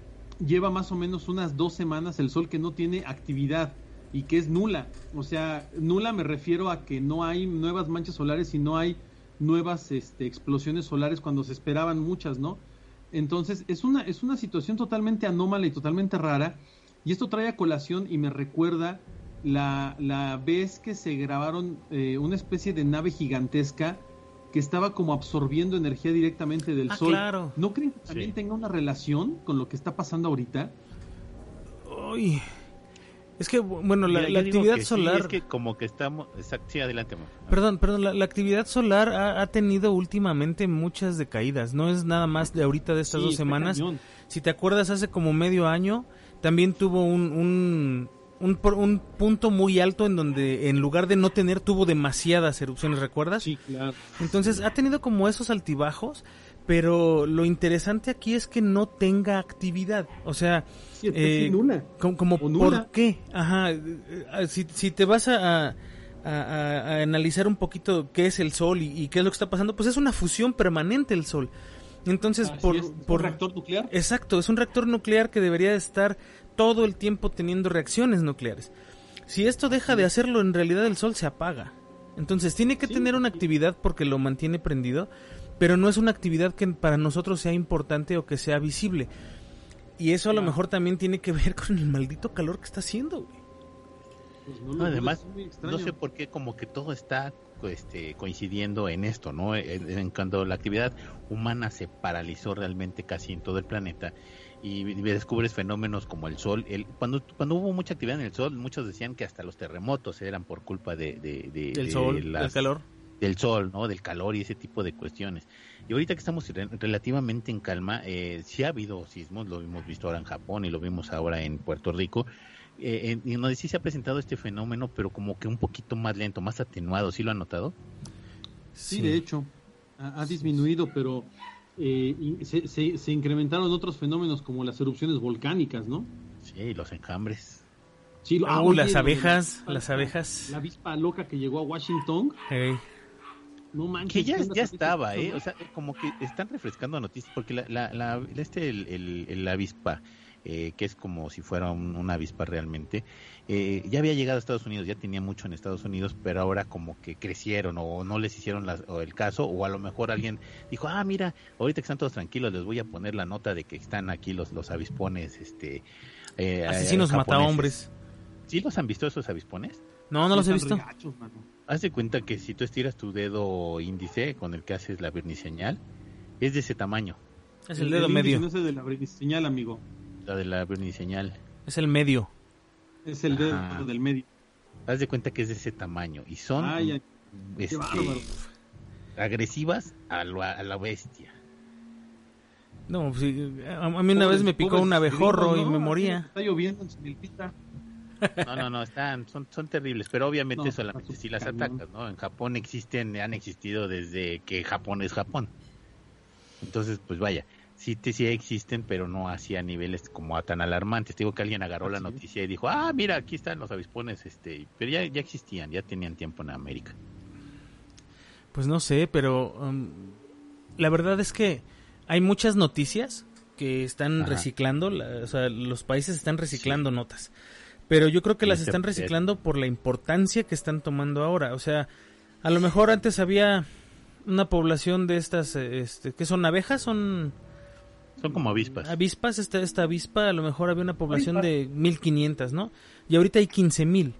lleva más o menos unas dos semanas el Sol que no tiene actividad y que es nula. O sea, nula me refiero a que no hay nuevas manchas solares y no hay nuevas este, explosiones solares cuando se esperaban muchas, ¿no? Entonces, es una, es una situación totalmente anómala y totalmente rara. Y esto trae a colación y me recuerda la, la vez que se grabaron eh, una especie de nave gigantesca que estaba como absorbiendo energía directamente del Ah, sol. claro. ¿No creen que también Sí. tenga una relación con lo que está pasando ahorita? Uy. Es que, bueno, la, actividad que sí, solar. es que como que estamos... Exacto, sí, adelante. amor. Perdón, perdón, la, la actividad solar ha, ha tenido últimamente muchas decaídas. No es nada más de ahorita de estas Sí, dos semanas. cañón. Si te acuerdas, hace como medio año también tuvo un, un, un, por- un punto muy alto en donde en lugar de no tener tuvo demasiadas erupciones, ¿recuerdas? Sí, claro. Entonces ha tenido como esos altibajos, pero lo interesante aquí es que no tenga actividad. O sea, Sí, está eh, nula. como, como O nula. ¿por qué? Ajá, eh, eh, si, si te vas a, a- a- a analizar un poquito qué es el Sol y, y qué es lo que está pasando, pues es una fusión permanente el Sol. Entonces, Así por, es, ¿un por reactor nuclear? Exacto, es un reactor nuclear que debería estar todo el tiempo teniendo reacciones nucleares. Si esto deja de hacerlo, en realidad el Sol se apaga. Entonces tiene que Sí, tener una actividad porque lo mantiene prendido, pero no es una actividad que para nosotros sea importante o que sea visible. Y eso a lo mejor también tiene que ver con el maldito calor que está haciendo. güey. Pues no, además, no sé por qué como que todo está este, coincidiendo en esto, ¿no? En, en cuando la actividad humana se paralizó realmente casi en todo el planeta y, descubres fenómenos como el sol. El, cuando, cuando hubo mucha actividad en el sol, muchos decían que hasta los terremotos eran por culpa de, de- de- Del de sol, del las- calor. del sol, ¿no? Del calor y ese tipo de cuestiones. Y ahorita que estamos re- relativamente en calma, eh, sí ha habido sismos, lo hemos visto ahora en Japón y lo vimos ahora en Puerto Rico, eh, en, en donde sí se ha presentado este fenómeno, pero como que un poquito más lento, más atenuado, ¿sí lo ha notado? Sí, de hecho, ha, ha disminuido, pero eh, se, se- se incrementaron otros fenómenos como las erupciones volcánicas, ¿no? Sí, los enjambres. Sí, lo- Ah, oye, las abejas, la- las abejas. La avispa loca que llegó a Washington, no manches. Que ya, ¿qué onda ya estaba, ¿eh? O sea, como que están refrescando noticias, porque la, la, la- este, el, el, el avispa, eh, que es como si fuera un- una avispa realmente, eh, ya había llegado a Estados Unidos, ya tenía mucho en Estados Unidos, pero ahora como que crecieron o no les hicieron las- o el caso, o a lo mejor alguien dijo, ah, mira, ahorita que están todos tranquilos, les voy a poner la nota de que están aquí los, los avispones, este... eh, Asesinos eh, mata japoneses". hombres. ¿Sí los han visto esos avispones? No, no los he visto. regachos, mano. Haz de cuenta que si tú estiras tu dedo índice con el que haces la verniseñal, es de ese tamaño, Es el dedo medio. No es el de la señal, amigo. La de la verniseñal. Es el medio. Es el dedo Ajá. del medio. Haz de cuenta que es de ese tamaño y son Ay, ay, qué este, bárbaro. agresivas a, lo- a la bestia. No, pues, sí, a, a mí una vez me picó pobres un abejorro y ¿no? me moría. Está lloviendo en Similpita. No, no, no, están, son, son terribles, pero obviamente No, solamente está si las cañón. atacas, ¿no? En Japón existen, han existido desde que Japón es Japón. Entonces, pues vaya, sí, sí existen, pero no así a niveles como a tan alarmantes. Te digo que alguien agarró la Así es. noticia y dijo, ah, mira, aquí están los avispones, este, pero ya, ya existían, ya tenían tiempo en América. Pues no sé, pero um, la verdad es que hay muchas noticias que están Ajá. reciclando, la- o sea, los países están reciclando notas. Pero yo creo que las están reciclando por la importancia que están tomando ahora. O sea, a lo mejor antes había una población de estas, eh, este, ¿qué son abejas? Son Son como avispas. avispas, esta, esta avispa, a lo mejor había una población de 1500, ¿no? Y ahorita hay 15000.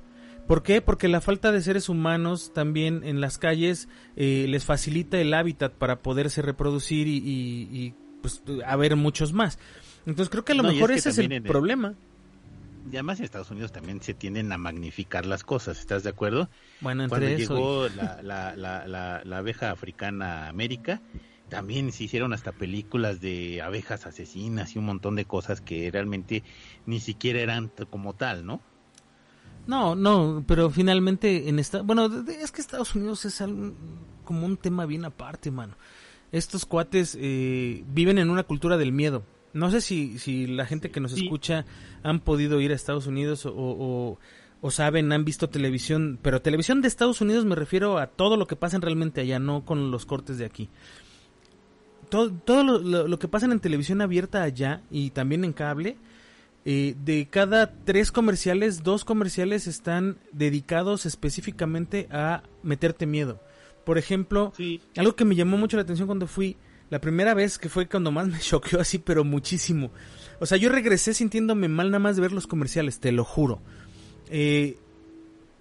¿Por qué? Porque la falta de seres humanos también en las calles eh, les facilita el hábitat para poderse reproducir y, y- y, pues haber muchos más. Entonces creo que a lo No, y es mejor que ese es el problema. Y además en Estados Unidos también se tienden a magnificar las cosas, ¿estás de acuerdo? Bueno, Cuando entre eso. y- llegó la, la, la, la, la abeja africana a América, también se hicieron hasta películas de abejas asesinas y un montón de cosas que realmente ni siquiera eran como tal, ¿no? No, no, pero finalmente en esta, bueno, es que Estados Unidos es algo- como un tema bien aparte, mano. Estos cuates eh, viven en una cultura del miedo. No sé si, si la gente que nos Sí. escucha han podido ir a Estados Unidos o, o, o saben, han visto televisión, pero televisión de Estados Unidos me refiero a todo lo que pasa realmente allá, no con los cortes de aquí. Todo, todo lo, que pasa en televisión abierta allá y también en cable, eh, de cada tres comerciales, dos comerciales están dedicados específicamente a meterte miedo. Por ejemplo, Sí. algo que me llamó mucho la atención cuando fui, la primera vez que fue cuando más me [laughs] choqueó así, pero muchísimo. O sea, yo regresé sintiéndome mal nada más de ver los comerciales, te lo juro. Eh,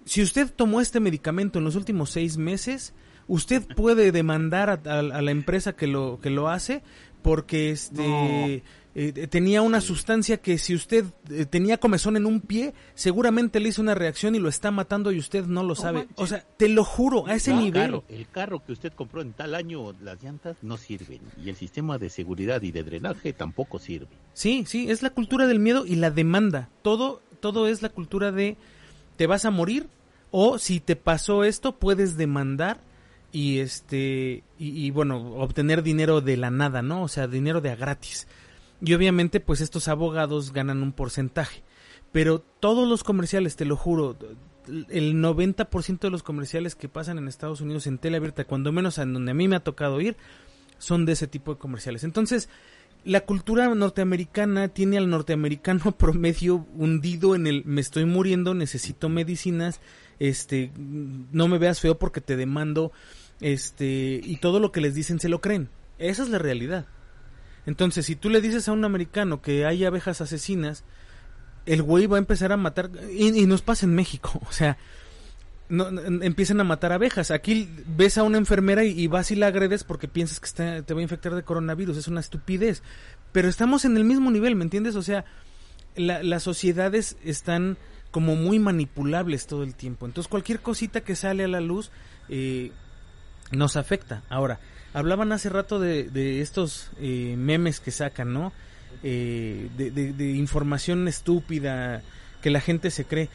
si usted tomó este medicamento en los últimos seis meses, usted puede demandar a, a- a la empresa que lo, que lo hace porque este eh, tenía una sustancia que si usted eh, tenía comezón en un pie, seguramente le hizo una reacción y lo está matando y usted no lo sabe. O sea, te lo juro, a ese el nivel. Carro, el carro que usted compró en tal año, las llantas no sirven y el sistema de seguridad y de drenaje tampoco sirve. Sí, sí, es la cultura del miedo y la demanda. Todo, todo es la cultura de te vas a morir o si te pasó esto puedes demandar y este y, y, bueno obtener dinero de la nada, ¿no? O sea, dinero de a gratis. Y obviamente pues estos abogados ganan un porcentaje. Pero todos los comerciales, te lo juro, el 90% de los comerciales que pasan en Estados Unidos en tele abierta, cuando menos en donde a mí me ha tocado ir, son de ese tipo de comerciales. Entonces, la cultura norteamericana tiene al norteamericano [laughs] promedio hundido en el me estoy muriendo, necesito medicinas, este no me veas feo porque te demando, este y todo lo que les dicen se lo creen. Esa es la realidad. Entonces, si tú le dices a un americano que hay abejas asesinas, el güey va a empezar a matar y, y nos pasa en México, [laughs] o sea, no, empiezan a matar abejas. Aquí ves a una enfermera y, y vas y la agredes porque piensas que está- te va a infectar de coronavirus. Es una estupidez. Pero estamos en el mismo nivel, ¿me entiendes? O sea, la- las sociedades están como muy manipulables todo el tiempo. Entonces cualquier cosita que sale a la luz eh, nos afecta. Ahora, hablaban hace rato de, de estos eh, memes que sacan, ¿no? Eh, de, de- de información estúpida que la gente se cree.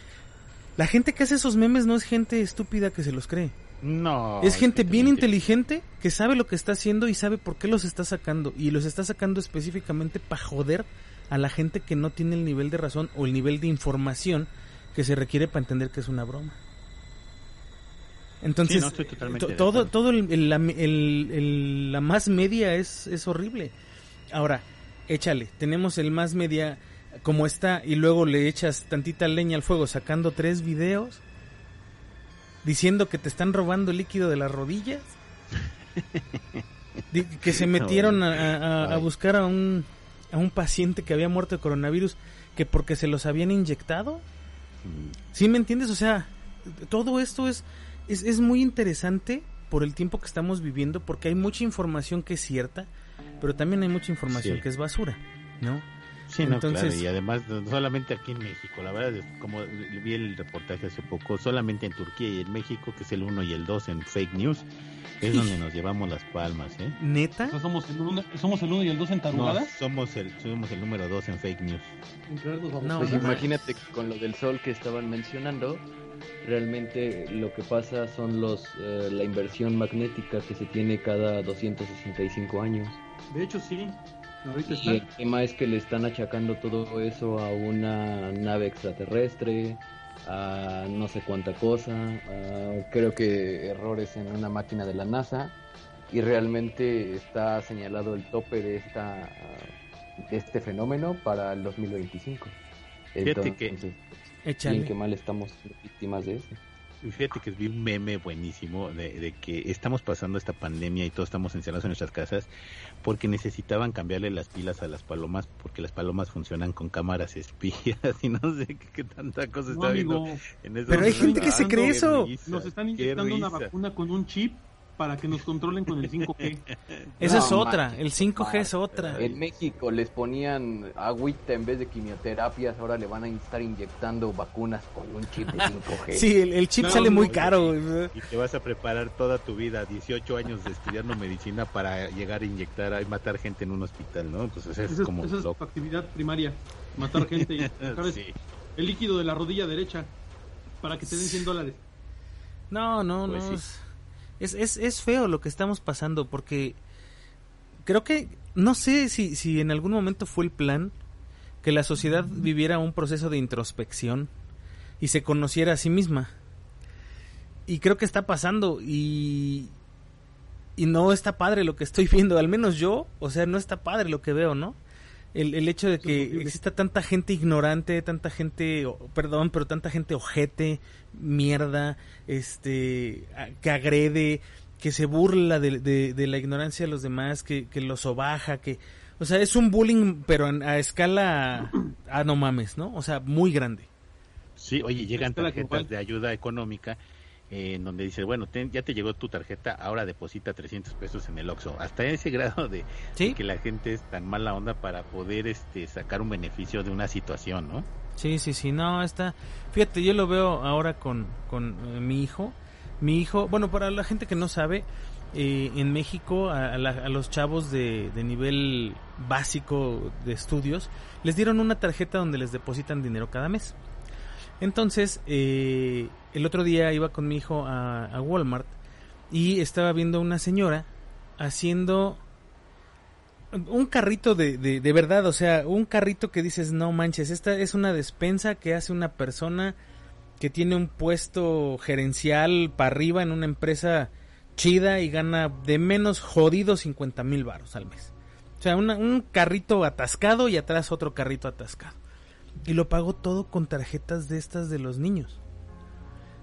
La gente que hace esos memes no es gente estúpida que se los cree. No. es gente bien te- inteligente que sabe lo que está haciendo y sabe por qué los está sacando. Y los está sacando específicamente para joder a la gente que no tiene el nivel de razón o el nivel de información que se requiere para entender que es una broma. Entonces, Sí, no, todo, todo el- el- la, el- el- la más media es, es horrible. Ahora, échale, tenemos el más media como está y luego le echas tantita leña al fuego sacando tres videos diciendo que te están robando el líquido de las rodillas. [laughs] Di- que se metieron a, a- buscar a un, a un paciente que había muerto de coronavirus que porque se los habían inyectado. ¿Sí me entiendes? O sea, todo esto es, es, es muy interesante por el tiempo que estamos viviendo porque hay mucha información que es cierta, pero también hay mucha información Sí. que es basura, ¿no? Sí, no, claro, y además no solamente aquí en México, la verdad es como vi el reportaje hace poco, solamente en Turquía y en México, que es el 1 y el 2 en fake news, es donde nos llevamos las palmas, ¿eh? Neta. O sea, somos el uno, somos el uno y el dos en No, tarugadas. somos el somos el número 2 en fake news. No, Pues no. imagínate que con lo del sol que estaban mencionando, realmente lo que pasa son los eh, la inversión magnética que se tiene cada 265 años. De hecho, sí. Ahorita Y el tema es que le están achacando todo eso a una nave extraterrestre, a no sé cuánta cosa, a creo que errores en una máquina de la NASA y realmente está señalado el tope de esta de este fenómeno para el 2025. Fíjate que- Entonces, Échale. bien que mal estamos víctimas de eso. Fíjate que vi un meme buenísimo de, de que estamos pasando esta pandemia y todos estamos encerrados en nuestras casas porque necesitaban cambiarle las pilas a las palomas porque las palomas funcionan con cámaras espías [laughs] y no sé qué, qué tanta cosa No, está viendo amigo, en esos Pero hay gente que se cree eso. risa, nos están inyectando una vacuna con un chip para que nos controlen con el 5G. [laughs] Esa No, es otra, manches, el 5G es otra. En México les ponían agüita en vez de quimioterapias, ahora le van a estar inyectando vacunas con un chip de 5G. [laughs] Sí, el, el chip sale muy caro. Y te vas a preparar toda tu vida, 18 años estudiando medicina para llegar a inyectar y matar gente en un hospital, ¿no? Pues eso es Esa como esa es tu actividad primaria, matar [laughs] gente y ¿sabes? Sí. el líquido de la rodilla derecha para que te den 100 dólares. No, no, Pues no. sí. Es- Es, es, feo lo que estamos pasando porque creo que, no sé si, si en algún momento fue el plan que la sociedad viviera un proceso de introspección y se conociera a sí misma. Y creo que está pasando y, y no está padre lo que estoy [laughs] viendo, al menos yo, o sea, no está padre lo que veo, ¿no? El, el hecho de que exista tanta gente ignorante, tanta gente, perdón, pero tanta gente ojete, mierda, este, que agrede, que se burla de, de- de la ignorancia de los demás, que, que los sobaja, que, o sea, es un bullying, pero en- a escala, ah, no mames, ¿no? O sea, muy grande. Sí, oye, llegan tarjetas de ayuda económica eh, en donde dice, bueno, ten- ya te llegó tu tarjeta, ahora deposita 300 pesos en el Oxxo. Hasta ese grado de, Sí, de que la gente es tan mala onda para poder este sacar un beneficio de una situación, ¿no? Sí, sí, sí, no, está... Fíjate, yo lo veo ahora con, con eh, mi hijo. Mi hijo, bueno, para la gente que no sabe, eh, en México a, a la- a los chavos de, de nivel básico de estudios les dieron una tarjeta donde les depositan dinero cada mes. Entonces, eh, el otro día iba con mi hijo a, a Walmart y estaba viendo una señora haciendo un carrito de, de, de verdad, o sea, un carrito que dices, no manches, esta es una despensa que hace una persona que tiene un puesto gerencial para arriba en una empresa chida y gana de menos jodido 50 mil baros al mes. O sea, una- un carrito atascado y atrás otro carrito atascado. Y lo pago todo con tarjetas de estas de los niños.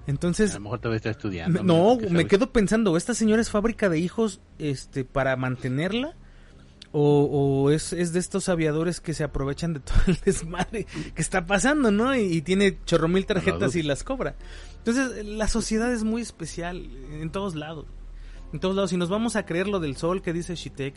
Entonces, A lo mejor todavía está estudiando. no, ¿qué me sabes? quedo pensando, ¿esta señora es fábrica de hijos este para mantenerla? O, o es, es de estos aviadores que se aprovechan de todo el [laughs] desmadre que está pasando, ¿no? Y, y tiene chorro mil tarjetas y las cobra. Entonces, la sociedad es muy especial en todos lados. En todos lados. Y nos vamos a creer lo del sol que dice Shitek.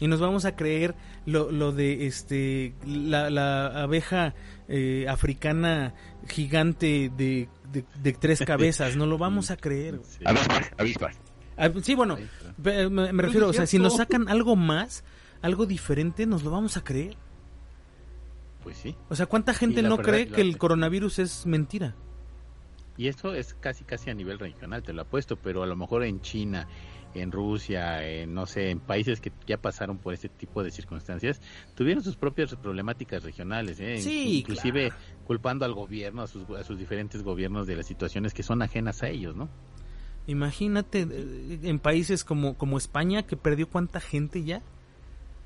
Y nos vamos a creer lo, lo de este la, la abeja eh, africana gigante de, de, de tres cabezas. No lo vamos a creer. [laughs] Sí. Avispas, avispas. Ah, Sí, bueno, me, me refiero, o sea, si nos sacan algo más, algo diferente, nos lo vamos a creer. Pues sí. O sea, ¿cuánta gente no verdad- cree que el coronavirus es mentira? Y eso es casi casi a nivel regional, te lo apuesto, pero a lo mejor en China, en Rusia, en no sé, en países que ya pasaron por este tipo de circunstancias, tuvieron sus propias problemáticas regionales, ¿eh? Sí, inclusive culpando al gobierno, a sus, a sus diferentes gobiernos de las situaciones que son ajenas a ellos, ¿no? Imagínate eh, en países como, como España que perdió cuánta gente ya.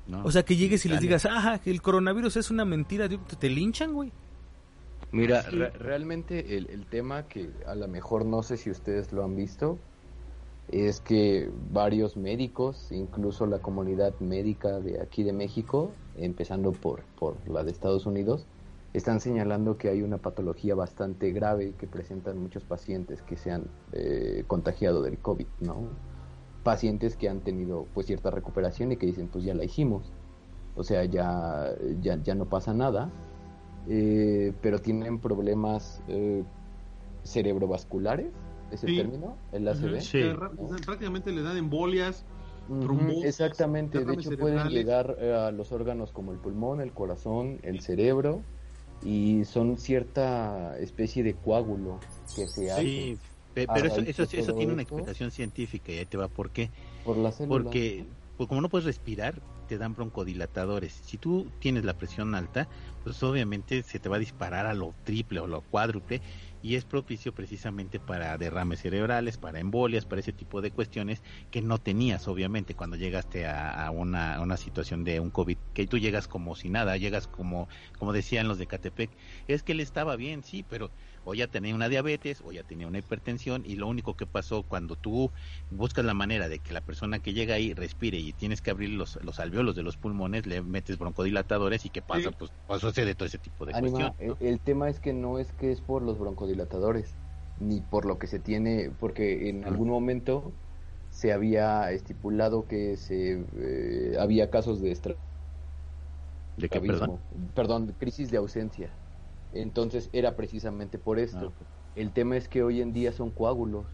¿No? O sea, que llegues y les digas, ajá, que el coronavirus es una mentira, te, te linchan, güey. Mira, re- realmente el, el tema que a lo mejor no sé si ustedes lo han visto es que varios médicos, incluso la comunidad médica de aquí de México, empezando por, por la de Estados Unidos, están señalando que hay una patología bastante grave que presentan muchos pacientes que se han eh, contagiado del COVID, ¿no? Pacientes que han tenido pues cierta recuperación y que dicen pues ya la hicimos, o sea ya, ya, ya no pasa nada, eh, pero tienen problemas eh, cerebrovasculares, ese Sí. término, el ACV. Sí. Ra- prácticamente le dan embolias. Ujú, trombosis, exactamente, de hecho pueden cerebrales. llegar eh, a los órganos como el pulmón, el corazón, el cerebro y son cierta especie de coágulo que se hace Sí, a pero eso, eso, eso tiene una explicación científica y ahí te va por qué. por la célula. Porque pues, como no puedes respirar, te dan broncodilatadores. Si tú tienes la presión alta, pues obviamente se te va a disparar a lo triple o lo cuádruple y es propicio precisamente para derrames cerebrales, para embolias, para ese tipo de cuestiones que no tenías obviamente cuando llegaste a, una, una situación de un COVID, que tú llegas como si nada, llegas como, como decían los de Catepec, es que él estaba bien, sí, pero o ya tenía una diabetes o ya tenía una hipertensión y lo único que pasó cuando tú buscas la manera de que la persona que llega ahí respire y tienes que abrir los, los alveolos de los pulmones, le metes broncodilatadores y qué pasa, Sí. pues pasó de todo ese tipo de Ánima, cuestiones. el, el tema es que no es que es por los broncodilatadores, ni por lo que se tiene, porque en algún momento se había estipulado que se eh, había casos de ¿De qué, perdón? perdón, crisis de ausencia. Entonces era precisamente por esto. Ah, El tema es que hoy en día son coágulos.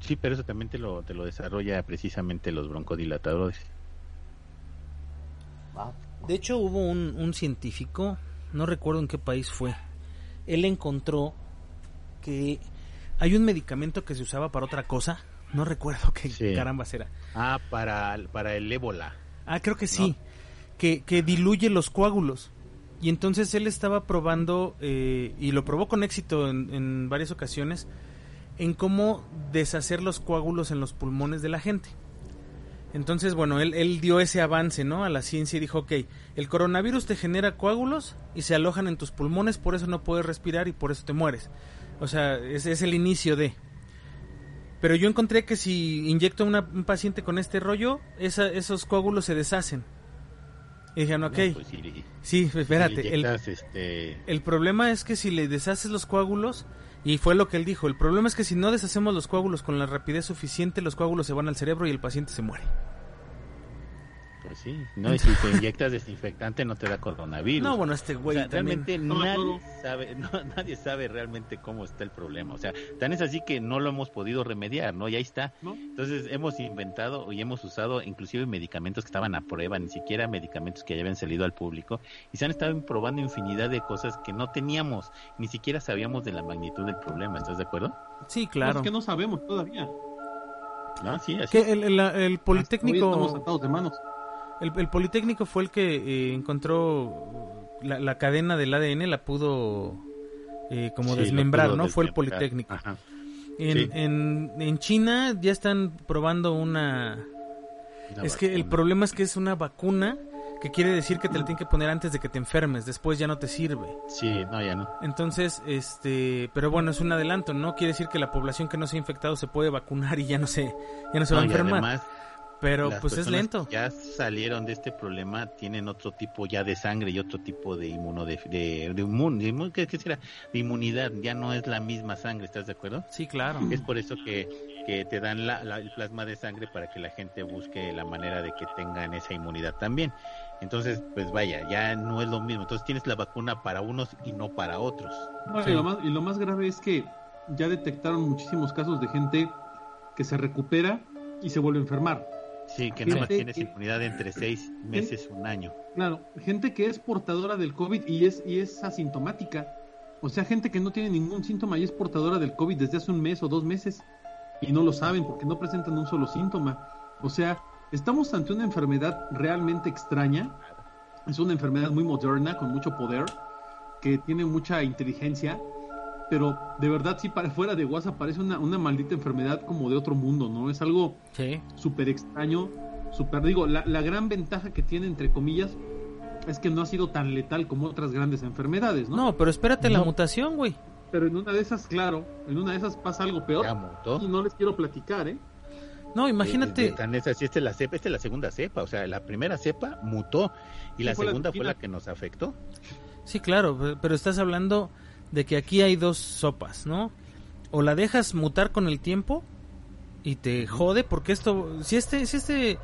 Sí, pero eso también te lo, te lo desarrolla precisamente los broncodilatadores. Ah, De hecho, hubo un, un científico, no recuerdo en qué país fue. Él encontró que hay un medicamento que se usaba para otra cosa. No recuerdo qué Sí. carambas era. Ah, para, para el ébola. Ah, creo que sí. Que, que diluye los coágulos. Y entonces él estaba probando, eh, y lo probó con éxito en, varias ocasiones, en cómo deshacer los coágulos en los pulmones de la gente. Entonces, bueno, él, dio ese avance, ¿no? A la ciencia y dijo, ok, el coronavirus te genera coágulos y se alojan en tus pulmones, por eso no puedes respirar y por eso te mueres. O sea, es el inicio de... Pero yo encontré que si inyecto a un paciente con este rollo, esa- esos coágulos se deshacen. Y dijeron, ok, No, pues, si sí, si le espérate, el, este, el problema es que si le deshaces los coágulos, y fue lo que él dijo, el problema es que si no deshacemos los coágulos con la rapidez suficiente, los coágulos se van al cerebro y el paciente se muere. Pues sí, no, y si te inyectas desinfectante no te da coronavirus. No, bueno, este O güey sea, también... realmente No, nadie no. sabe, [laughs] no, nadie sabe realmente cómo está el problema. O sea, tan es así que no lo hemos podido remediar, ¿no? Y ahí está. ¿no? Entonces hemos inventado y hemos usado inclusive medicamentos que estaban a prueba, ni siquiera medicamentos que ya habían salido al público, y se han estado probando infinidad de cosas que no teníamos, ni siquiera sabíamos de la magnitud del problema, ¿estás de acuerdo? Sí, claro. es que no sabemos todavía. No, sí, así. Que el, el- el Hoy estamos Politécnico... atados de manos. El, el Politécnico fue el que eh, encontró la, la cadena del ADN, la pudo eh, como Sí, desmembrar, pudo ¿no? Fue el. Politécnico. Ajá. En, sí. en, en China ya están probando una... Una es que el problema es que es una vacuna que quiere decir que te la tienen que poner antes de que te enfermes, después ya no te sirve. Sí, no, ya no. Entonces, este, pero bueno, es un adelanto, ¿no? Quiere decir que la población que no se ha infectado se puede vacunar y ya no se, ya no se va a No, enfermar. además, pero las pues es lento. que Ya salieron de este problema, tienen otro tipo ya de sangre y otro tipo de inmuno de, de, de inmun- de inmun- ¿qué, qué será? De inmunidad, ya no es la misma sangre, ¿estás de acuerdo? Sí, claro. Es por eso que, que te dan la, la- el plasma de sangre para que la gente busque la manera de que tengan esa inmunidad también. Entonces, pues vaya, ya no es lo mismo. Entonces tienes la vacuna para unos y no para otros. Sí. y, lo más, y lo más grave es que ya detectaron muchísimos casos de gente que se recupera y se vuelve a enfermar. Sí, que nada más Gente tienes inmunidad entre seis meses, un año. Claro, gente que es portadora del COVID y es, y es asintomática. O sea, gente que no tiene ningún síntoma y es portadora del COVID desde hace un mes o dos meses y no lo saben porque no presentan un solo síntoma. O sea, estamos ante una enfermedad realmente extraña. Es una enfermedad muy moderna, con mucho poder, que tiene mucha inteligencia, pero de verdad, sí, para fuera de WhatsApp parece una, una maldita enfermedad como de otro mundo, ¿no? Es algo Sí. súper extraño, súper, digo, la, la gran ventaja que tiene, entre comillas, es que no ha sido tan letal como otras grandes enfermedades, ¿no? No, pero espérate la No. mutación, güey. Pero en una de esas, claro, en una de esas pasa algo peor. Ya mutó. Y no les quiero platicar, ¿eh? No, imagínate. Eh, eh, tan esta es la cepa, esta es la segunda cepa, o sea, la primera cepa mutó y Sí, la fue la segunda fue la que nos afectó. Sí, claro, pe- pero estás hablando de que aquí hay dos sopas, ¿no? O la dejas mutar con el tiempo y te jode, porque esto, si este, si este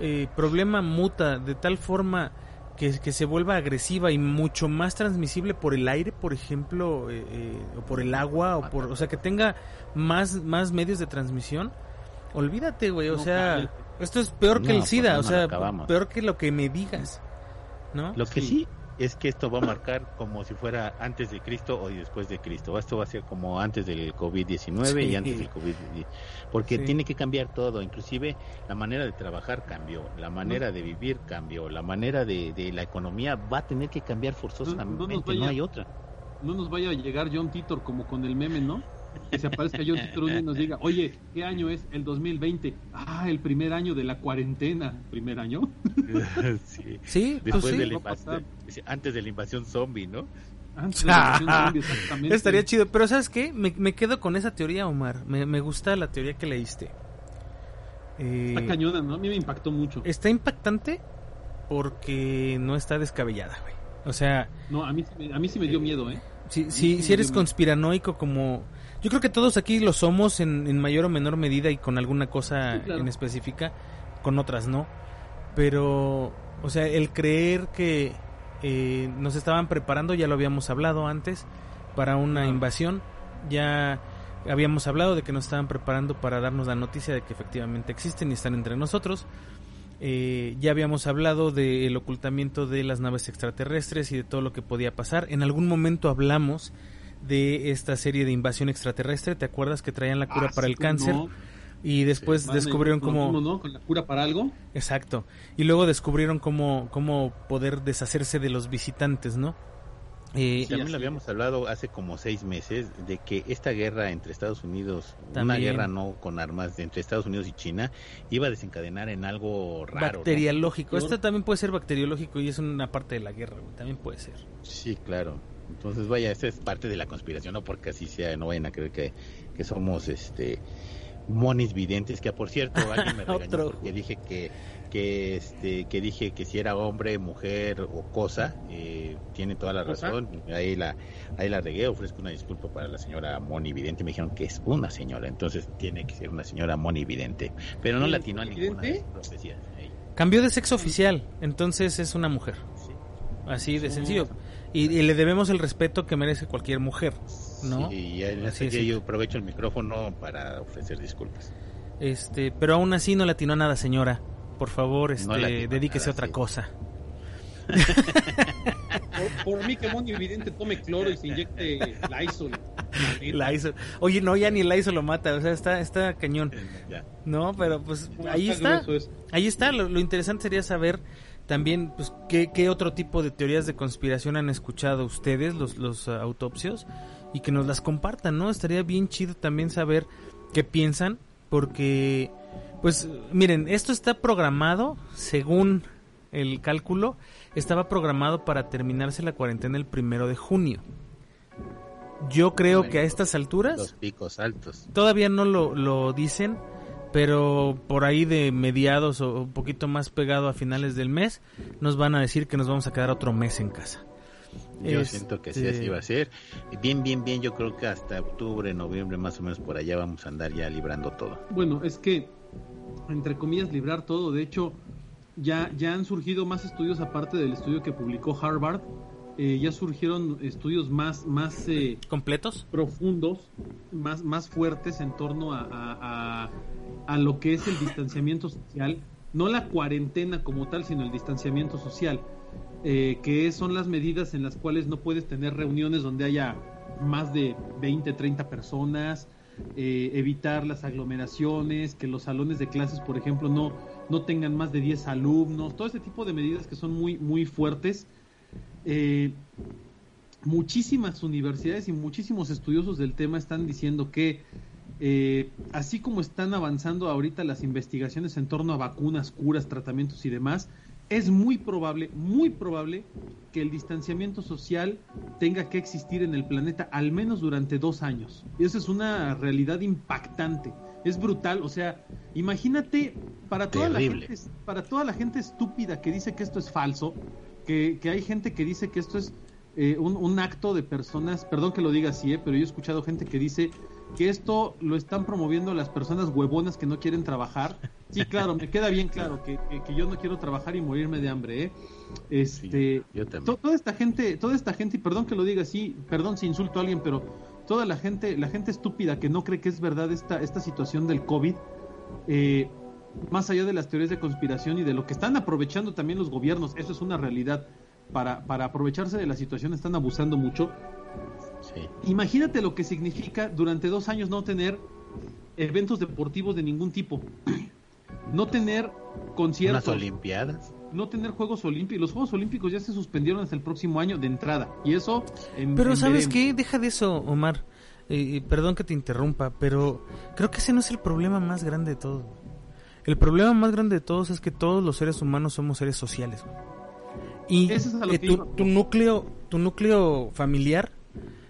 eh, problema muta de tal forma que, que se vuelva agresiva y mucho más transmisible por el aire, por ejemplo, eh, eh, o por el agua, o por, o sea, que tenga más, más medios de transmisión, olvídate, güey, o No, sea, esto es peor que No, el pues SIDA, no, o sea, acabamos. peor que lo que me digas, ¿no? Lo que Sí. sí, es que esto va a marcar como si fuera antes de Cristo o después de Cristo. Esto va a ser como antes del COVID-19 Sí. y antes del COVID. Porque Sí. tiene que cambiar todo, inclusive la manera de trabajar cambió, la manera de vivir cambió, la manera de, de la economía va a tener que cambiar forzosamente, no, vaya- hay otra. No nos vaya a llegar John Titor como con el meme, ¿no? Que se aparezca John día y nos diga, oye, ¿qué año es? El 2020. Ah, el primer año de la cuarentena. ¿Primer año? [laughs] Sí. Sí, pues Después sí. de la invasión, antes de la invasión zombie, ¿no? Antes de la invasión [laughs] zombie, exactamente. Estaría chido, pero ¿sabes qué? Me, me quedo con esa teoría, Omar. Me, me gusta la teoría que leíste. Eh, Está cañona, ¿no? A mí me impactó mucho. está impactante porque no está descabellada, güey. O sea, No, a mí, sí me- a mí sí me dio miedo, ¿eh? si, si, si eres conspiranoico como... Yo creo que todos aquí lo somos en, en mayor o menor medida y con alguna cosa Sí, claro. en específica, con otras no. Pero, o sea, el creer que eh, nos estaban preparando, ya lo habíamos hablado antes, para una invasión, ya habíamos hablado de que nos estaban preparando para darnos la noticia de que efectivamente existen y están entre nosotros. Eh, ya habíamos hablado del ocultamiento de las naves extraterrestres y de todo lo que podía pasar. En algún momento hablamos de esta serie de invasión extraterrestre. ¿Te acuerdas que traían la cura Ah, para sí, el cáncer? no. Y después descubrieron cómo... ¿no? Con la cura para algo. Exacto. Y luego descubrieron cómo, cómo poder deshacerse de los visitantes, ¿no? Eh, Sí, También lo habíamos hablado hace como seis meses de que esta guerra entre Estados Unidos, una guerra no con armas de entre Estados Unidos y China, iba a desencadenar en algo raro. ¿no? bacteriológico. Peor. Este también puede ser bacteriológico y es una parte de la guerra, güey. También puede ser. Sí, claro. Entonces, vaya, esta es parte de la conspiración, no porque así sea, no vayan a creer que, que somos este monis videntes, que por cierto, [laughs] alguien me regañó porque dije que que este que dije que si era hombre, mujer o cosa, eh, tiene toda la razón. Ahí la ahí la regué, ofrezco una disculpa para la señora Moni Vidente, me dijeron que es una señora, entonces tiene que ser una señora Moni Vidente, pero no latinó a ninguna de profecías. Cambió de sexo oficial, entonces es una mujer. Sí. Así de sencillo. Y, y le debemos el respeto que merece cualquier mujer, ¿no? Sí, y Así sí. yo aprovecho el micrófono para ofrecer disculpas. Este, pero aún así no latinó a nada, señora. Por favor, este, dedíquese a otra sí. cosa. Por, por mí que Moni Evidente tome cloro y se inyecte Lysol. La neta. La hizo. Oye, no, ya ni la hizo lo mata, o sea, está, está cañón. Ya. No, pero pues ahí está. Ahí está. Lo, lo interesante sería saber también, pues, qué, qué otro tipo de teorías de conspiración han escuchado ustedes, los, los ah, autopsios, y que nos las compartan, ¿no? Estaría bien chido también saber qué piensan, porque, pues, miren, esto está programado, según el cálculo, estaba programado para terminarse la cuarentena el primero de junio. Yo creo que a estas alturas Los picos altos. todavía no lo, lo dicen, pero por ahí de mediados o un poquito más pegado a finales del mes, nos van a decir que nos vamos a quedar otro mes en casa. Yo Este, siento que sí, así va a ser. Bien, bien, bien, yo creo que hasta octubre, noviembre, más o menos por allá vamos a andar ya librando todo. Bueno, es que, entre comillas, librar todo. De hecho, ya, ya han surgido más estudios aparte del estudio que publicó Harvard. eh, ya surgieron estudios más, más eh, ¿Completos? profundos, más, más fuertes en torno a, a- a- a lo que es el distanciamiento social. No la cuarentena como tal, sino el distanciamiento social. eh, que son las medidas en las cuales no puedes tener reuniones donde haya más de 20, 30 personas, eh, evitar las aglomeraciones, que los salones de clases, por ejemplo, no, no tengan más de 10 alumnos, todo ese tipo de medidas que son muy, muy fuertes. Eh, muchísimas universidades y muchísimos estudiosos del tema están diciendo que eh, así como están avanzando ahorita las investigaciones en torno a vacunas, curas, tratamientos y demás, es muy probable, muy probable que el distanciamiento social tenga que existir en el planeta al menos durante dos años. Y esa es una realidad impactante. Es brutal, o sea, imagínate para toda, la gente, para toda la gente estúpida que dice que esto es falso, que, que hay gente que dice que esto es eh, un, un acto de personas, perdón que lo diga así, eh, pero yo he escuchado gente que dice que esto lo están promoviendo las personas huevonas que no quieren trabajar. Sí, claro, me queda bien claro que, que- que yo no quiero trabajar y morirme de hambre, ¿eh? Este, Sí, yo también. to- toda esta gente, toda esta gente, y perdón que lo diga así, perdón si insulto a alguien, pero toda la gente, la gente estúpida que no cree que es verdad esta, esta situación del COVID, eh, más allá de las teorías de conspiración y de lo que están aprovechando también los gobiernos, eso es una realidad, para, para aprovecharse de la situación están abusando mucho. Sí. Imagínate lo que significa durante dos años no tener eventos deportivos de ningún tipo. [clears throat] No tener Unas conciertos, Olimpiadas. no tener Juegos Olímpicos. Los Juegos Olímpicos ya se suspendieron hasta el próximo año de entrada. Y eso en, Pero en ¿sabes qué? Deja de eso, Omar. Eh, perdón que te interrumpa, pero creo que ese no es el problema más grande de todo. El problema más grande de todos es que todos los seres humanos somos seres sociales. Y eh, que tu, tu núcleo, tu núcleo familiar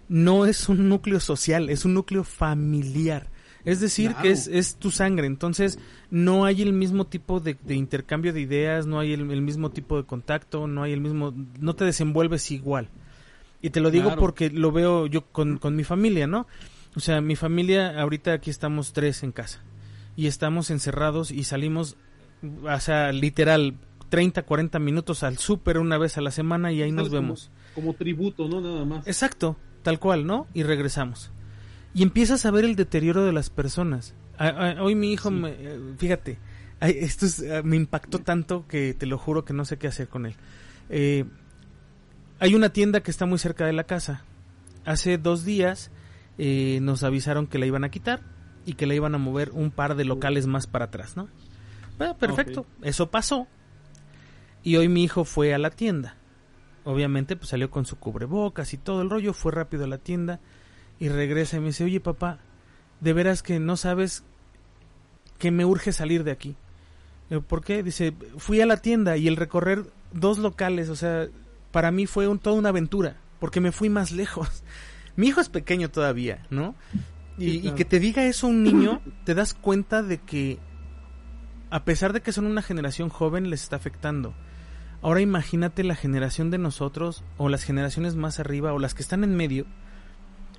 no es un núcleo social, es un núcleo familiar. Es decir, Claro. que es, es tu sangre. Entonces, no hay el mismo tipo de, de intercambio de ideas, no hay el, el mismo tipo de contacto, no hay el mismo. No te desenvuelves igual. Y te lo digo Claro. porque lo veo yo con, con mi familia, ¿no? O sea, mi familia, ahorita aquí estamos tres en casa. Y estamos encerrados y salimos, o sea, literal, 30, 40 minutos al súper una vez a la semana y ahí nos como- vemos. Como tributo, ¿no? Nada más. Exacto, tal cual, ¿no? Y regresamos. Y empiezas a ver el deterioro de las personas. A- a- hoy mi hijo, me, eh, fíjate, esto es, eh, me impactó tanto que te lo juro que no sé qué hacer con él. Eh, hay una tienda que está muy cerca de la casa. Hace dos días eh, nos avisaron que la iban a quitar y que la iban a mover un par de locales más para atrás, ¿no? Ah, perfecto, eso pasó. Y hoy mi hijo fue a la tienda. Obviamente, pues salió con su cubrebocas y todo el rollo, fue rápido a la tienda y regresa y me dice, oye papá, de veras que no sabes que me urge salir de aquí. Le digo, ¿Por qué? Dice, fui a la tienda y el recorrer dos locales, o sea, para mí fue un, toda una aventura, porque me fui más lejos. [laughs] Mi hijo es pequeño todavía, ¿no? Y, Sí, y que te diga eso un niño, te das cuenta de que a pesar de que son una generación joven, les está afectando. Ahora imagínate la generación de nosotros, o las generaciones más arriba, o las que están en medio,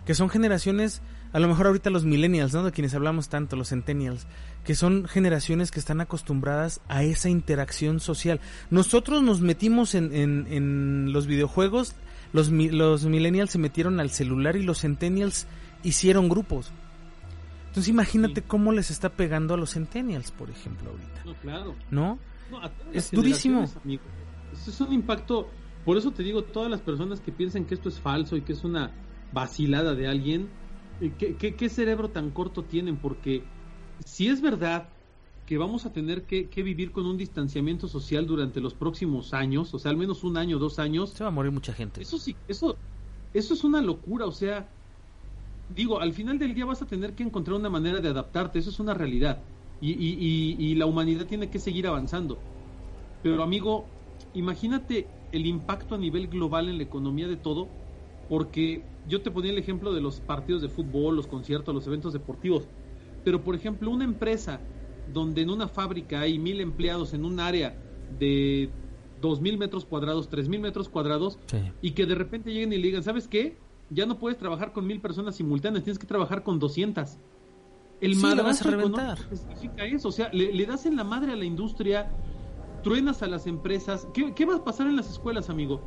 que son generaciones, a lo mejor ahorita los millennials, ¿no? De quienes hablamos tanto, los centennials, que son generaciones que están acostumbradas a esa interacción social. Nosotros nos metimos en, en, en los videojuegos, los, los millennials se metieron al celular y los centennials hicieron grupos. Entonces imagínate Sí. cómo les está pegando a los centennials, por ejemplo, ahorita, No, claro. ¿no? Es durísimo. Es un impacto. Por eso te digo, todas las personas que piensan que esto es falso y que es una vacilada de alguien, eh, ¿qué, qué, qué cerebro tan corto tienen? Porque si es verdad que vamos a tener que, que vivir con un distanciamiento social durante los próximos años, o sea, al menos un año, dos años, Se va a morir mucha gente. eso sí, eso, eso es una locura, o sea, digo, al final del día vas a tener que encontrar una manera de adaptarte, eso es una realidad. Y, y, y, y la humanidad tiene que seguir avanzando. Pero amigo, imagínate el impacto a nivel global en la economía de todo, porque yo te ponía el ejemplo de los partidos de fútbol, los conciertos, los eventos deportivos. Pero por ejemplo, una empresa donde en una fábrica hay mil empleados en un área de dos mil metros cuadrados, tres mil metros cuadrados, Sí. y que de repente lleguen y le digan, ¿sabes qué? Ya no puedes trabajar con mil personas simultáneas, tienes que trabajar con 200. El Sí, la vas a reventar. significa eso, o sea, le, le das en la madre a la industria, truenas a las empresas. ¿Qué, qué va a pasar en las escuelas, amigo?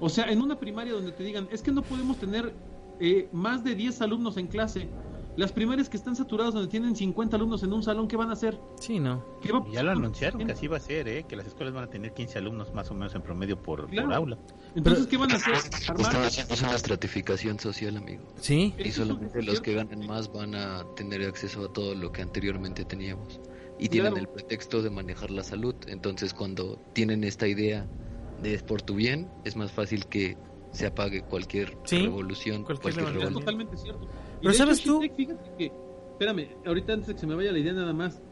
O sea, en una primaria donde te digan, es que no podemos tener eh, más de 10 alumnos en clase. Las primarias que están saturadas donde tienen 50 alumnos en un salón, ¿qué van a hacer? Sí, no. ¿Qué va a Ya lo anunciaron que así va a ser, ¿eh? que las escuelas van a tener 15 alumnos más o menos en promedio por, Claro. por aula. Entonces, ¿qué van a hacer? Están haciendo una estratificación social, amigo. Sí. Y solamente los que ganan más van a tener acceso a todo lo que anteriormente teníamos. Y tienen Claro. el pretexto de manejar la salud. Entonces, cuando tienen esta idea de es por tu bien, es más fácil que se apague cualquier Sí, revolución, cualquier cualquier, Es totalmente cierto. Y Pero ¿sabes hecho, tú? Shitek, fíjate que, espérame, ahorita antes de que se me vaya la idea nada más,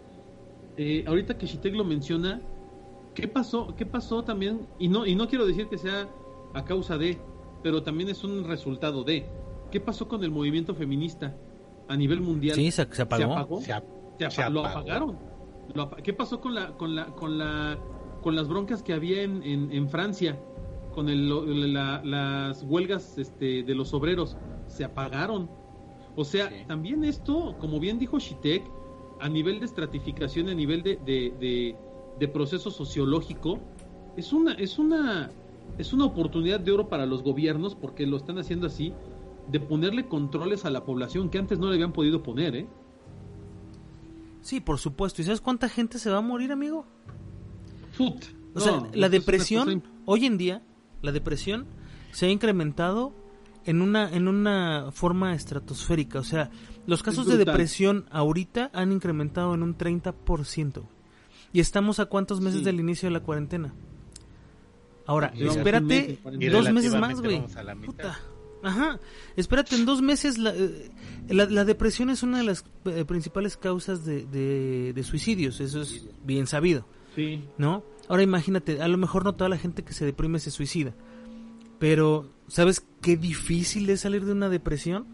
eh, ahorita que Shitek lo menciona, ¿qué pasó? ¿Qué pasó también? Y no, y no quiero decir que sea a causa de, pero también es un resultado de. ¿Qué pasó con el movimiento feminista a nivel mundial? Sí, se, se apagó. ¿Se apagó? Se ap- Se apa- se lo apagó. apagaron. Lo ¿Qué pasó con la, con la, con la, con las broncas que había en, en, en Francia? Con el, la- las huelgas este, de los obreros. Se apagaron. O sea, Sí. también esto, como bien dijo Shitek, a nivel de estratificación, a nivel de, de, de- de proceso sociológico, es una, es una, es una oportunidad de oro para los gobiernos, porque lo están haciendo así, de ponerle controles a la población que antes no le habían podido poner, ¿eh? Sí, por supuesto. ¿Y sabes cuánta gente se va a morir, amigo? Fut. O sea, la depresión hoy en día la depresión, se ha incrementado en una, en una forma estratosférica. O sea, los casos de depresión ahorita han incrementado en un 30%. Y estamos a cuántos meses Sí. del inicio de la cuarentena. Ahora, espérate dos meses más, güey. Puta. Ajá. Espérate, en dos meses la, eh, la, la depresión es una de las eh, principales causas de, de, de suicidios. Eso es bien sabido. Sí. ¿no? Ahora imagínate, a lo mejor no toda la gente que se deprime se suicida, pero ¿sabes qué difícil es salir de una depresión?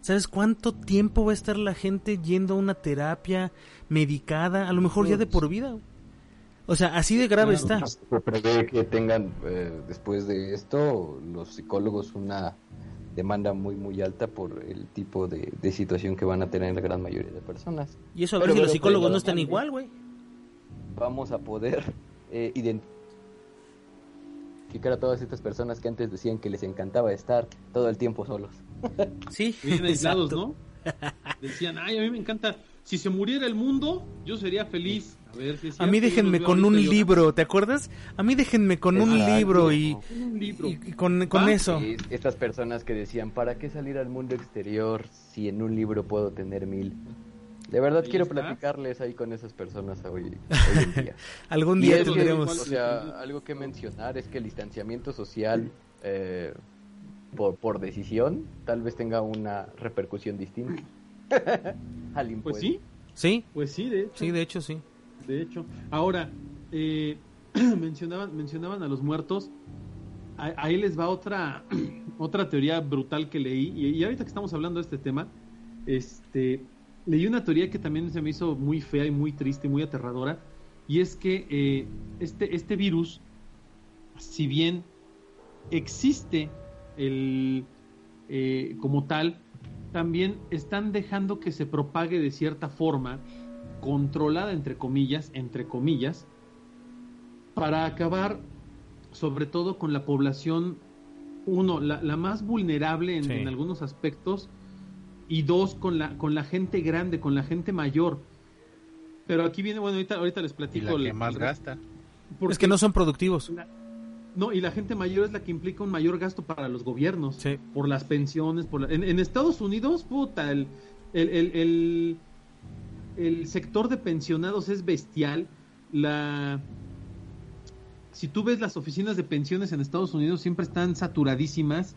¿Sabes cuánto tiempo va a estar la gente yendo a una terapia medicada, a lo mejor ya de por vida? O sea, así de grave está. Se prevé que tengan eh, después de esto los psicólogos una demanda muy muy alta por el tipo de, de situación que van a tener la gran mayoría de personas. Y eso a ver Pero si los psicólogos no están igual, güey. Vamos a poder eh, identificar a todas estas personas que antes decían que les encantaba estar todo el tiempo solos. [laughs] Sí, Bien aislados. ¿no? Decían, ay, a mí me encanta. Si se muriera el mundo, yo sería feliz. A ver, si es A mí déjenme con un libro, ¿te acuerdas? A mí déjenme con un libro y, Con un libro. y- y con, con eso. Y estas personas que decían, ¿para qué salir al mundo exterior si en un libro puedo tener mil? De verdad Ahí quiero está. platicarles ahí con esas personas hoy, hoy en [laughs] día. Algún Y día es que, tendremos... o sea, algo que mencionar es que el distanciamiento social eh, por, por decisión tal vez tenga una repercusión distinta [laughs] al Pues impuesto. sí, Sí, pues sí, de hecho. sí, de hecho sí. De hecho, ahora eh, [clears throat] mencionaban mencionaban a los muertos. Ahí les va otra [clears throat] otra teoría brutal que leí. Y, y ahorita que estamos hablando de este tema, este leí una teoría que también se me hizo muy fea y muy triste y muy aterradora. Y es que eh, este este virus, si bien existe el eh, como tal, también están dejando que se propague de cierta forma controlada entre comillas, entre comillas, para acabar sobre todo con la población, uno, la, la más vulnerable en, Sí. en algunos aspectos, y dos, con la, con la gente grande, con la gente mayor. Pero aquí viene, bueno, ahorita, ahorita les Y platico. la que el- más el- gasta. porque Es que no son productivos. la- no, y la gente mayor es la que implica un mayor gasto para los gobiernos Sí. por las pensiones, por la- en, en Estados Unidos, puta, el, el, el, el- sector de pensionados es bestial. La si tú ves las oficinas de pensiones en Estados Unidos siempre están saturadísimas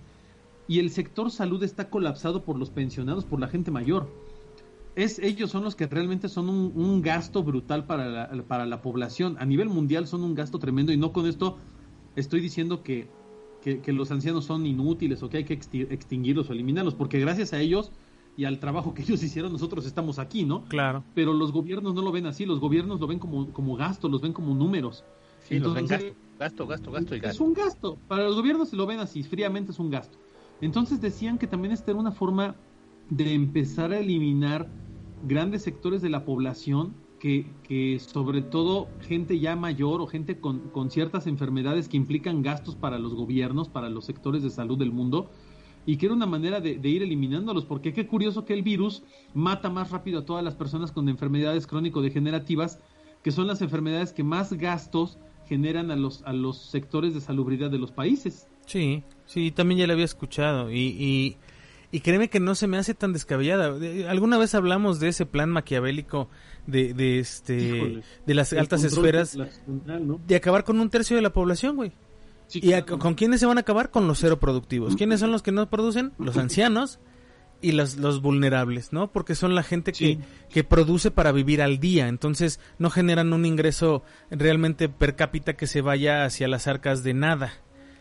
y el sector salud está colapsado por los pensionados, por la gente mayor. Es, ellos son los que realmente son un, gasto brutal para la, para la población. A nivel mundial son un gasto tremendo y no con esto estoy diciendo que, que, los ancianos son inútiles o que hay que exti- extinguirlos o eliminarlos, porque gracias a ellos y al trabajo que [laughs] ellos hicieron nosotros estamos aquí, ¿no? Claro. Pero los gobiernos no lo ven así, los gobiernos lo ven como, como gasto, los ven como números. Sí, los ven Entonces, gasto, gasto, gasto, gasto y es gasto. un gasto. Para los gobiernos se lo ven así, fríamente es un gasto. Entonces decían que también esta era una forma de empezar a eliminar grandes sectores de la población que, que sobre todo gente ya mayor o gente con, con ciertas enfermedades que implican gastos para los gobiernos, para los sectores de salud del mundo, y que era una manera de, de ir eliminándolos, porque qué curioso que el virus mata más rápido a todas las personas con enfermedades crónico-degenerativas, que son las enfermedades que más gastos generan a los, a los sectores de salubridad de los países. Sí, sí, también ya la había escuchado y, y, y créeme que no se me hace tan descabellada. De- Alguna vez hablamos de ese plan maquiavélico de, de este Híjole. de las altas esferas ¿no? de acabar con un tercio de la población, güey. Sí, ¿Y a- con quiénes se van a acabar? Con los cero productivos. ¿Quiénes son los que no producen? Los ancianos y los, los vulnerables, ¿no? Porque son la gente que, que produce para vivir al día, entonces no generan un ingreso realmente per cápita que se vaya hacia las arcas de nada.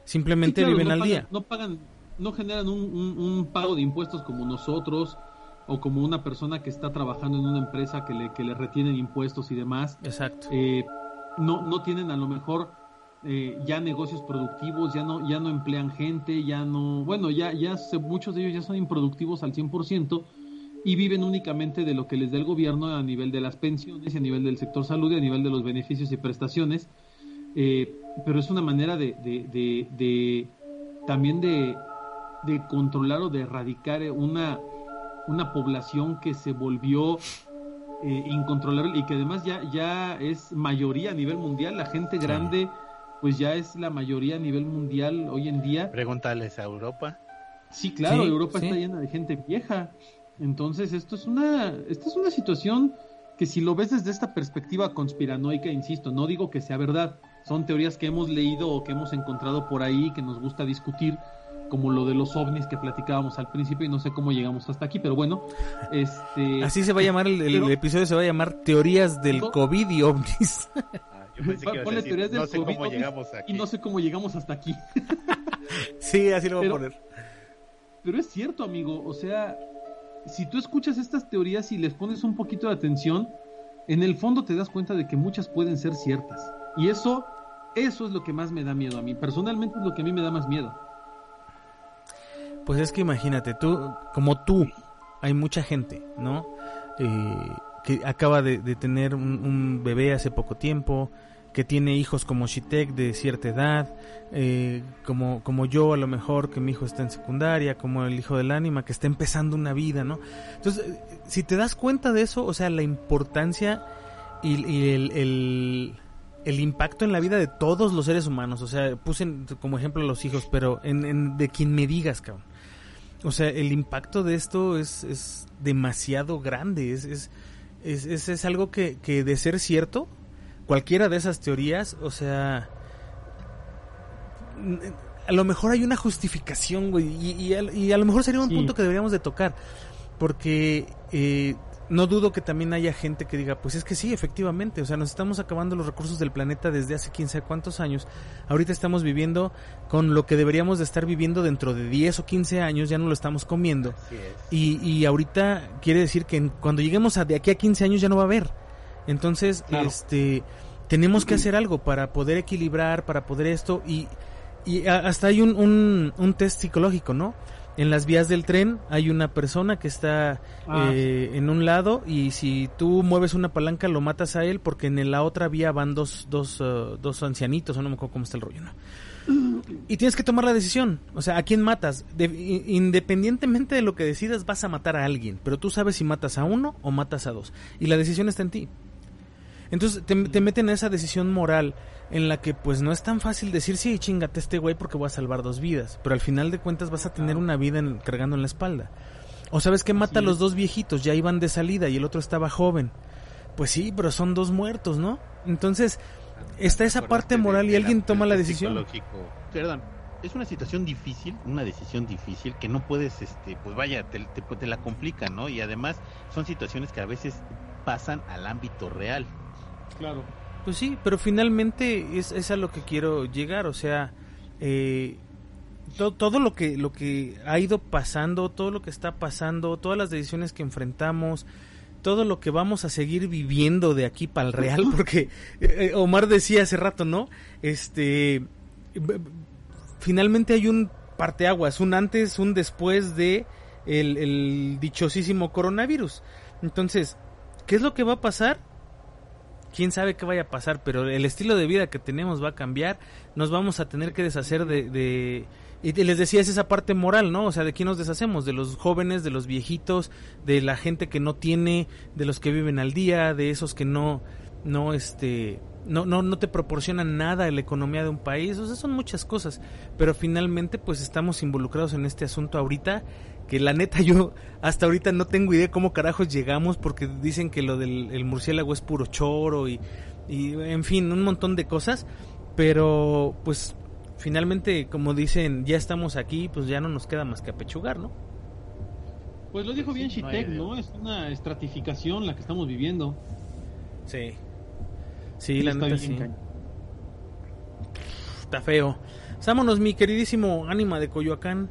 Simplemente Sí, claro, viven no al pagan- día. No pagan, no generan un, un- un pago de impuestos como nosotros o como una persona que está trabajando en una empresa que le, que le retienen impuestos y demás. Exacto. Eh, no, no tienen a lo mejor eh, ya negocios productivos, ya no, ya no emplean gente, ya no, bueno, ya, ya se- muchos de ellos ya son improductivos al 100% y viven únicamente de lo que les da el gobierno a nivel de las pensiones y a nivel del sector salud y a nivel de los beneficios y prestaciones. Eh, pero es una manera de, de, de- de- también de, de controlar o de erradicar eh, una, una población que se volvió eh, incontrolable y que además ya, ya es mayoría a nivel mundial. La gente grande pues ya es la mayoría a nivel mundial hoy en día. Pregúntales a Europa. Sí, claro, Sí, Europa sí. está llena de gente vieja. Entonces, esto es una esta es una situación que si lo ves desde esta perspectiva conspiranoica, insisto, no digo que sea verdad, son teorías que hemos leído o que hemos encontrado por ahí que nos gusta discutir, como lo de los ovnis que platicábamos al principio y no sé cómo llegamos hasta aquí, pero bueno, este Así se va a llamar el, el Pero- episodio, se va a llamar Teorías del No. COVID y ovnis. [laughs] Yo pensé que ibas a Ponle decir, teorías del no sé COVID, cómo llegamos y no sé cómo llegamos hasta aquí. [laughs] sí, así lo voy a Pero- poner. Pero es cierto, amigo. O sea, si tú escuchas estas teorías y les pones un poquito de atención, en el fondo te das cuenta de que muchas pueden ser ciertas. Y eso, eso es lo que más me da miedo a mí. Personalmente es lo que a mí me da más miedo. Pues es que imagínate, tú, como tú, hay mucha gente, ¿no? Eh, que acaba de, tener un, bebé hace poco tiempo, que tiene hijos como Shitek de cierta edad, eh, como, como yo a lo mejor, que mi hijo está en secundaria, como el hijo del ánima, que está empezando una vida, ¿no? Entonces, eh, si te das cuenta de eso, o sea, la importancia y, el, el, impacto en la vida de todos los seres humanos, o sea, puse como ejemplo a los hijos, pero en, de quien me digas, cabrón. O sea, el impacto de esto es, es demasiado grande, es, es, es- es algo que, que de ser cierto, cualquiera de esas teorías, o sea, a lo mejor hay una justificación, güey, y, y, a, y a lo mejor sería un Sí. punto que deberíamos de tocar, porque eh, no dudo que también haya gente que diga, pues es que sí, efectivamente, o sea, nos estamos acabando los recursos del planeta desde hace quién sabe cuántos años, ahorita estamos viviendo con lo que deberíamos de estar viviendo dentro de 10 o 15 años, ya no lo estamos comiendo, Así es. y, y ahorita quiere decir que cuando lleguemos a de aquí a 15 años ya no va a haber. Entonces, Claro. este tenemos que hacer algo para poder equilibrar, para poder esto y, y hasta hay un, un, un test psicológico, ¿no? En las vías del tren hay una persona que está Ah, eh, en un lado y si tú mueves una palanca lo matas a él porque en la otra vía van dos, dos, eh, dos ancianitos, o no me acuerdo cómo está el rollo, ¿no? Y tienes que tomar la decisión. O sea, ¿a quién matas? De- independientemente de lo que decidas, vas a matar a alguien. Pero tú sabes si matas a uno o matas a dos. Y la decisión está en ti. Entonces te, te meten en esa decisión moral en la que pues no es tan fácil decir sí, chingate este güey porque voy a salvar dos vidas. Pero al final de cuentas vas a tener una vida en- cargando en la espalda. O sabes que mata a los dos viejitos, ya iban de salida y el otro estaba joven. Pues sí, pero son dos muertos, ¿no? Entonces está esa parte moral y alguien toma la decisión. Perdón, es una situación difícil, una decisión difícil que no puedes, este, pues vaya, te, te- te la complican, ¿no? Y además son situaciones que a veces pasan al ámbito real. claro. Pues sí, pero finalmente es, es a lo que quiero llegar, o sea, eh, to- todo lo que lo que ha ido pasando, todo lo que está pasando, todas las decisiones que enfrentamos, todo lo que vamos a seguir viviendo de aquí para el real, porque eh, Omar decía hace rato, ¿no? Este, finalmente hay un parteaguas, un antes, un después de el, el dichosísimo coronavirus. Entonces, ¿qué es lo que va a pasar? Quién sabe qué vaya a pasar, pero el estilo de vida que tenemos va a cambiar, nos vamos a tener que deshacer de... de y les decía, es esa parte moral, ¿no? O sea, ¿de quién nos deshacemos? De los jóvenes, de los viejitos, de la gente que no tiene, de los que viven al día, de esos que no, no, este, no, no, no te proporcionan nada en la economía de un país, o sea, son muchas cosas, pero finalmente pues estamos involucrados en este asunto ahorita, que la neta yo hasta ahorita no tengo idea cómo carajos llegamos, porque dicen que lo del el murciélago es puro choro y, y en fin, un montón de cosas, pero pues finalmente como dicen, ya estamos aquí, pues ya no nos queda más que apechugar, ¿no? Pues lo dijo Sí, bien no Shitek, de ¿no? Es una estratificación la que estamos viviendo. Sí. Sí, la Está neta sí. Está feo. Vámonos, mi queridísimo ánima de Coyoacán.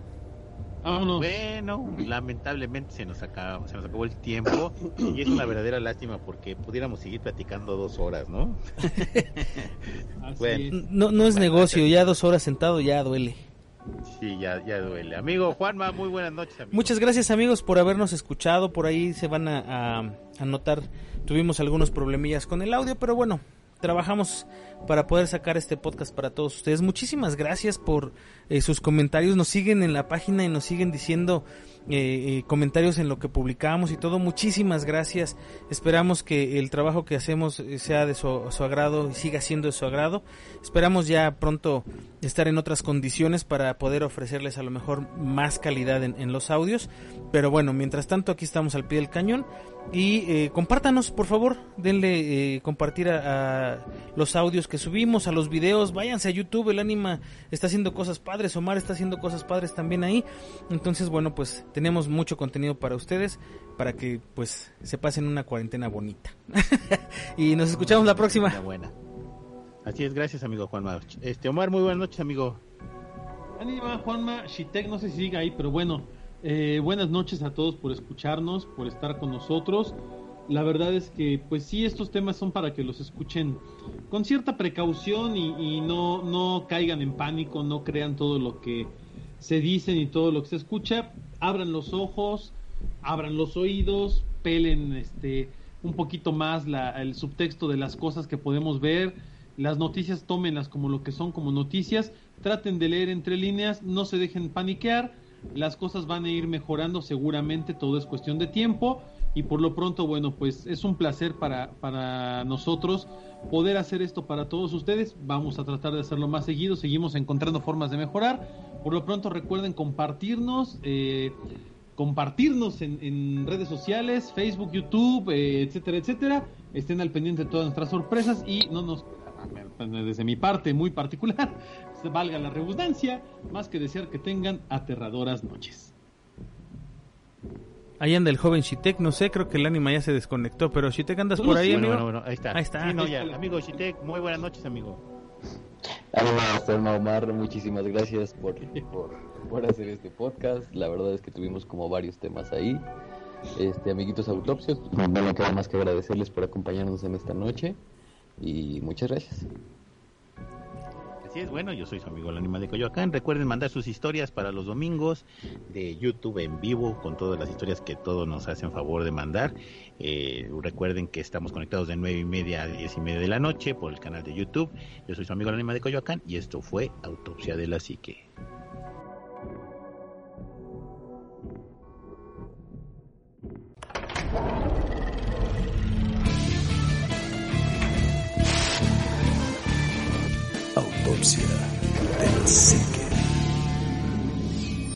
Vámonos. Bueno, lamentablemente se nos, acaba, se nos acabó el tiempo y es una [clears throat] verdadera lástima porque pudiéramos seguir platicando dos horas, ¿no? [laughs] Bueno. No, no es negocio, ya dos horas sentado ya duele. Sí, ya, ya duele. Amigo Juanma, muy buenas noches. Amigo. Muchas gracias amigos por habernos escuchado, por ahí se van a, a, a notar, tuvimos algunos problemillas con el audio, pero bueno, trabajamos para poder sacar este podcast para todos ustedes. Muchísimas gracias por eh, sus comentarios, nos siguen en la página y nos siguen diciendo eh, comentarios en lo que publicamos y todo. Muchísimas gracias. Esperamos que el trabajo que hacemos sea de su, agrado y siga siendo de su agrado. Esperamos ya pronto estar en otras condiciones para poder ofrecerles a lo mejor más calidad en los audios. Pero bueno, mientras tanto aquí estamos al pie del cañón. Y eh, compártanos, por favor, denle eh, compartir a, los audios que subimos, a los videos, váyanse a YouTube, el Anima está haciendo cosas padres, Omar está haciendo cosas padres también ahí. Entonces, bueno, pues tenemos mucho contenido para ustedes, para que pues se pasen una cuarentena bonita. [laughs] y nos escuchamos la próxima. Buena. Así es, gracias amigo Juanma. Este Omar, muy buenas noches, amigo. Anima, Juanma, Shitek, no sé si siga ahí, pero bueno, eh, buenas noches a todos por escucharnos, por estar con nosotros. La verdad es que, pues sí, estos temas son para que los escuchen con cierta precaución y, no, no caigan en pánico, no crean todo lo que se dice y todo lo que se escucha. Abran los ojos, abran los oídos, pelen este un poquito más el subtexto de las cosas que podemos ver. Las noticias tómenlas como lo que son, como noticias. Traten de leer entre líneas, no se dejen paniquear las cosas van a ir mejorando seguramente, todo es cuestión de tiempo y por lo pronto, bueno, pues es un placer para, para nosotros poder hacer esto para todos ustedes. Vamos a tratar de hacerlo más seguido, seguimos encontrando formas de mejorar. Por lo pronto recuerden compartirnos, eh, compartirnos en, redes sociales, Facebook, YouTube, eh, etcétera, etcétera. Estén al pendiente de todas nuestras sorpresas y no nos desde mi parte muy particular, [laughs] valga la redundancia, más que desear que tengan aterradoras noches. Ahí anda el joven Shitek, no sé, creo que el ánima ya se desconectó, pero Shitek andas por ahí, amigo. Bueno, bueno, ahí está. Ahí está. amigo Shitek, muy buenas noches, amigo. Ánima, Omar, muchísimas gracias por, por, hacer este podcast. La verdad es que tuvimos como varios temas ahí. Este, amiguitos autopsios, no me queda más que agradecerles por acompañarnos en esta noche y muchas gracias. Así es, bueno, yo soy su amigo el Anima de Coyoacán. Recuerden mandar sus historias para los domingos de YouTube en vivo con todas las historias que todos nos hacen favor de mandar. Eh, recuerden que estamos conectados de nueve y media a diez y media de la noche por el canal de YouTube. Yo soy su amigo el Anima de Coyoacán y esto fue Autopsia de la Psique. Autopsia del Psique.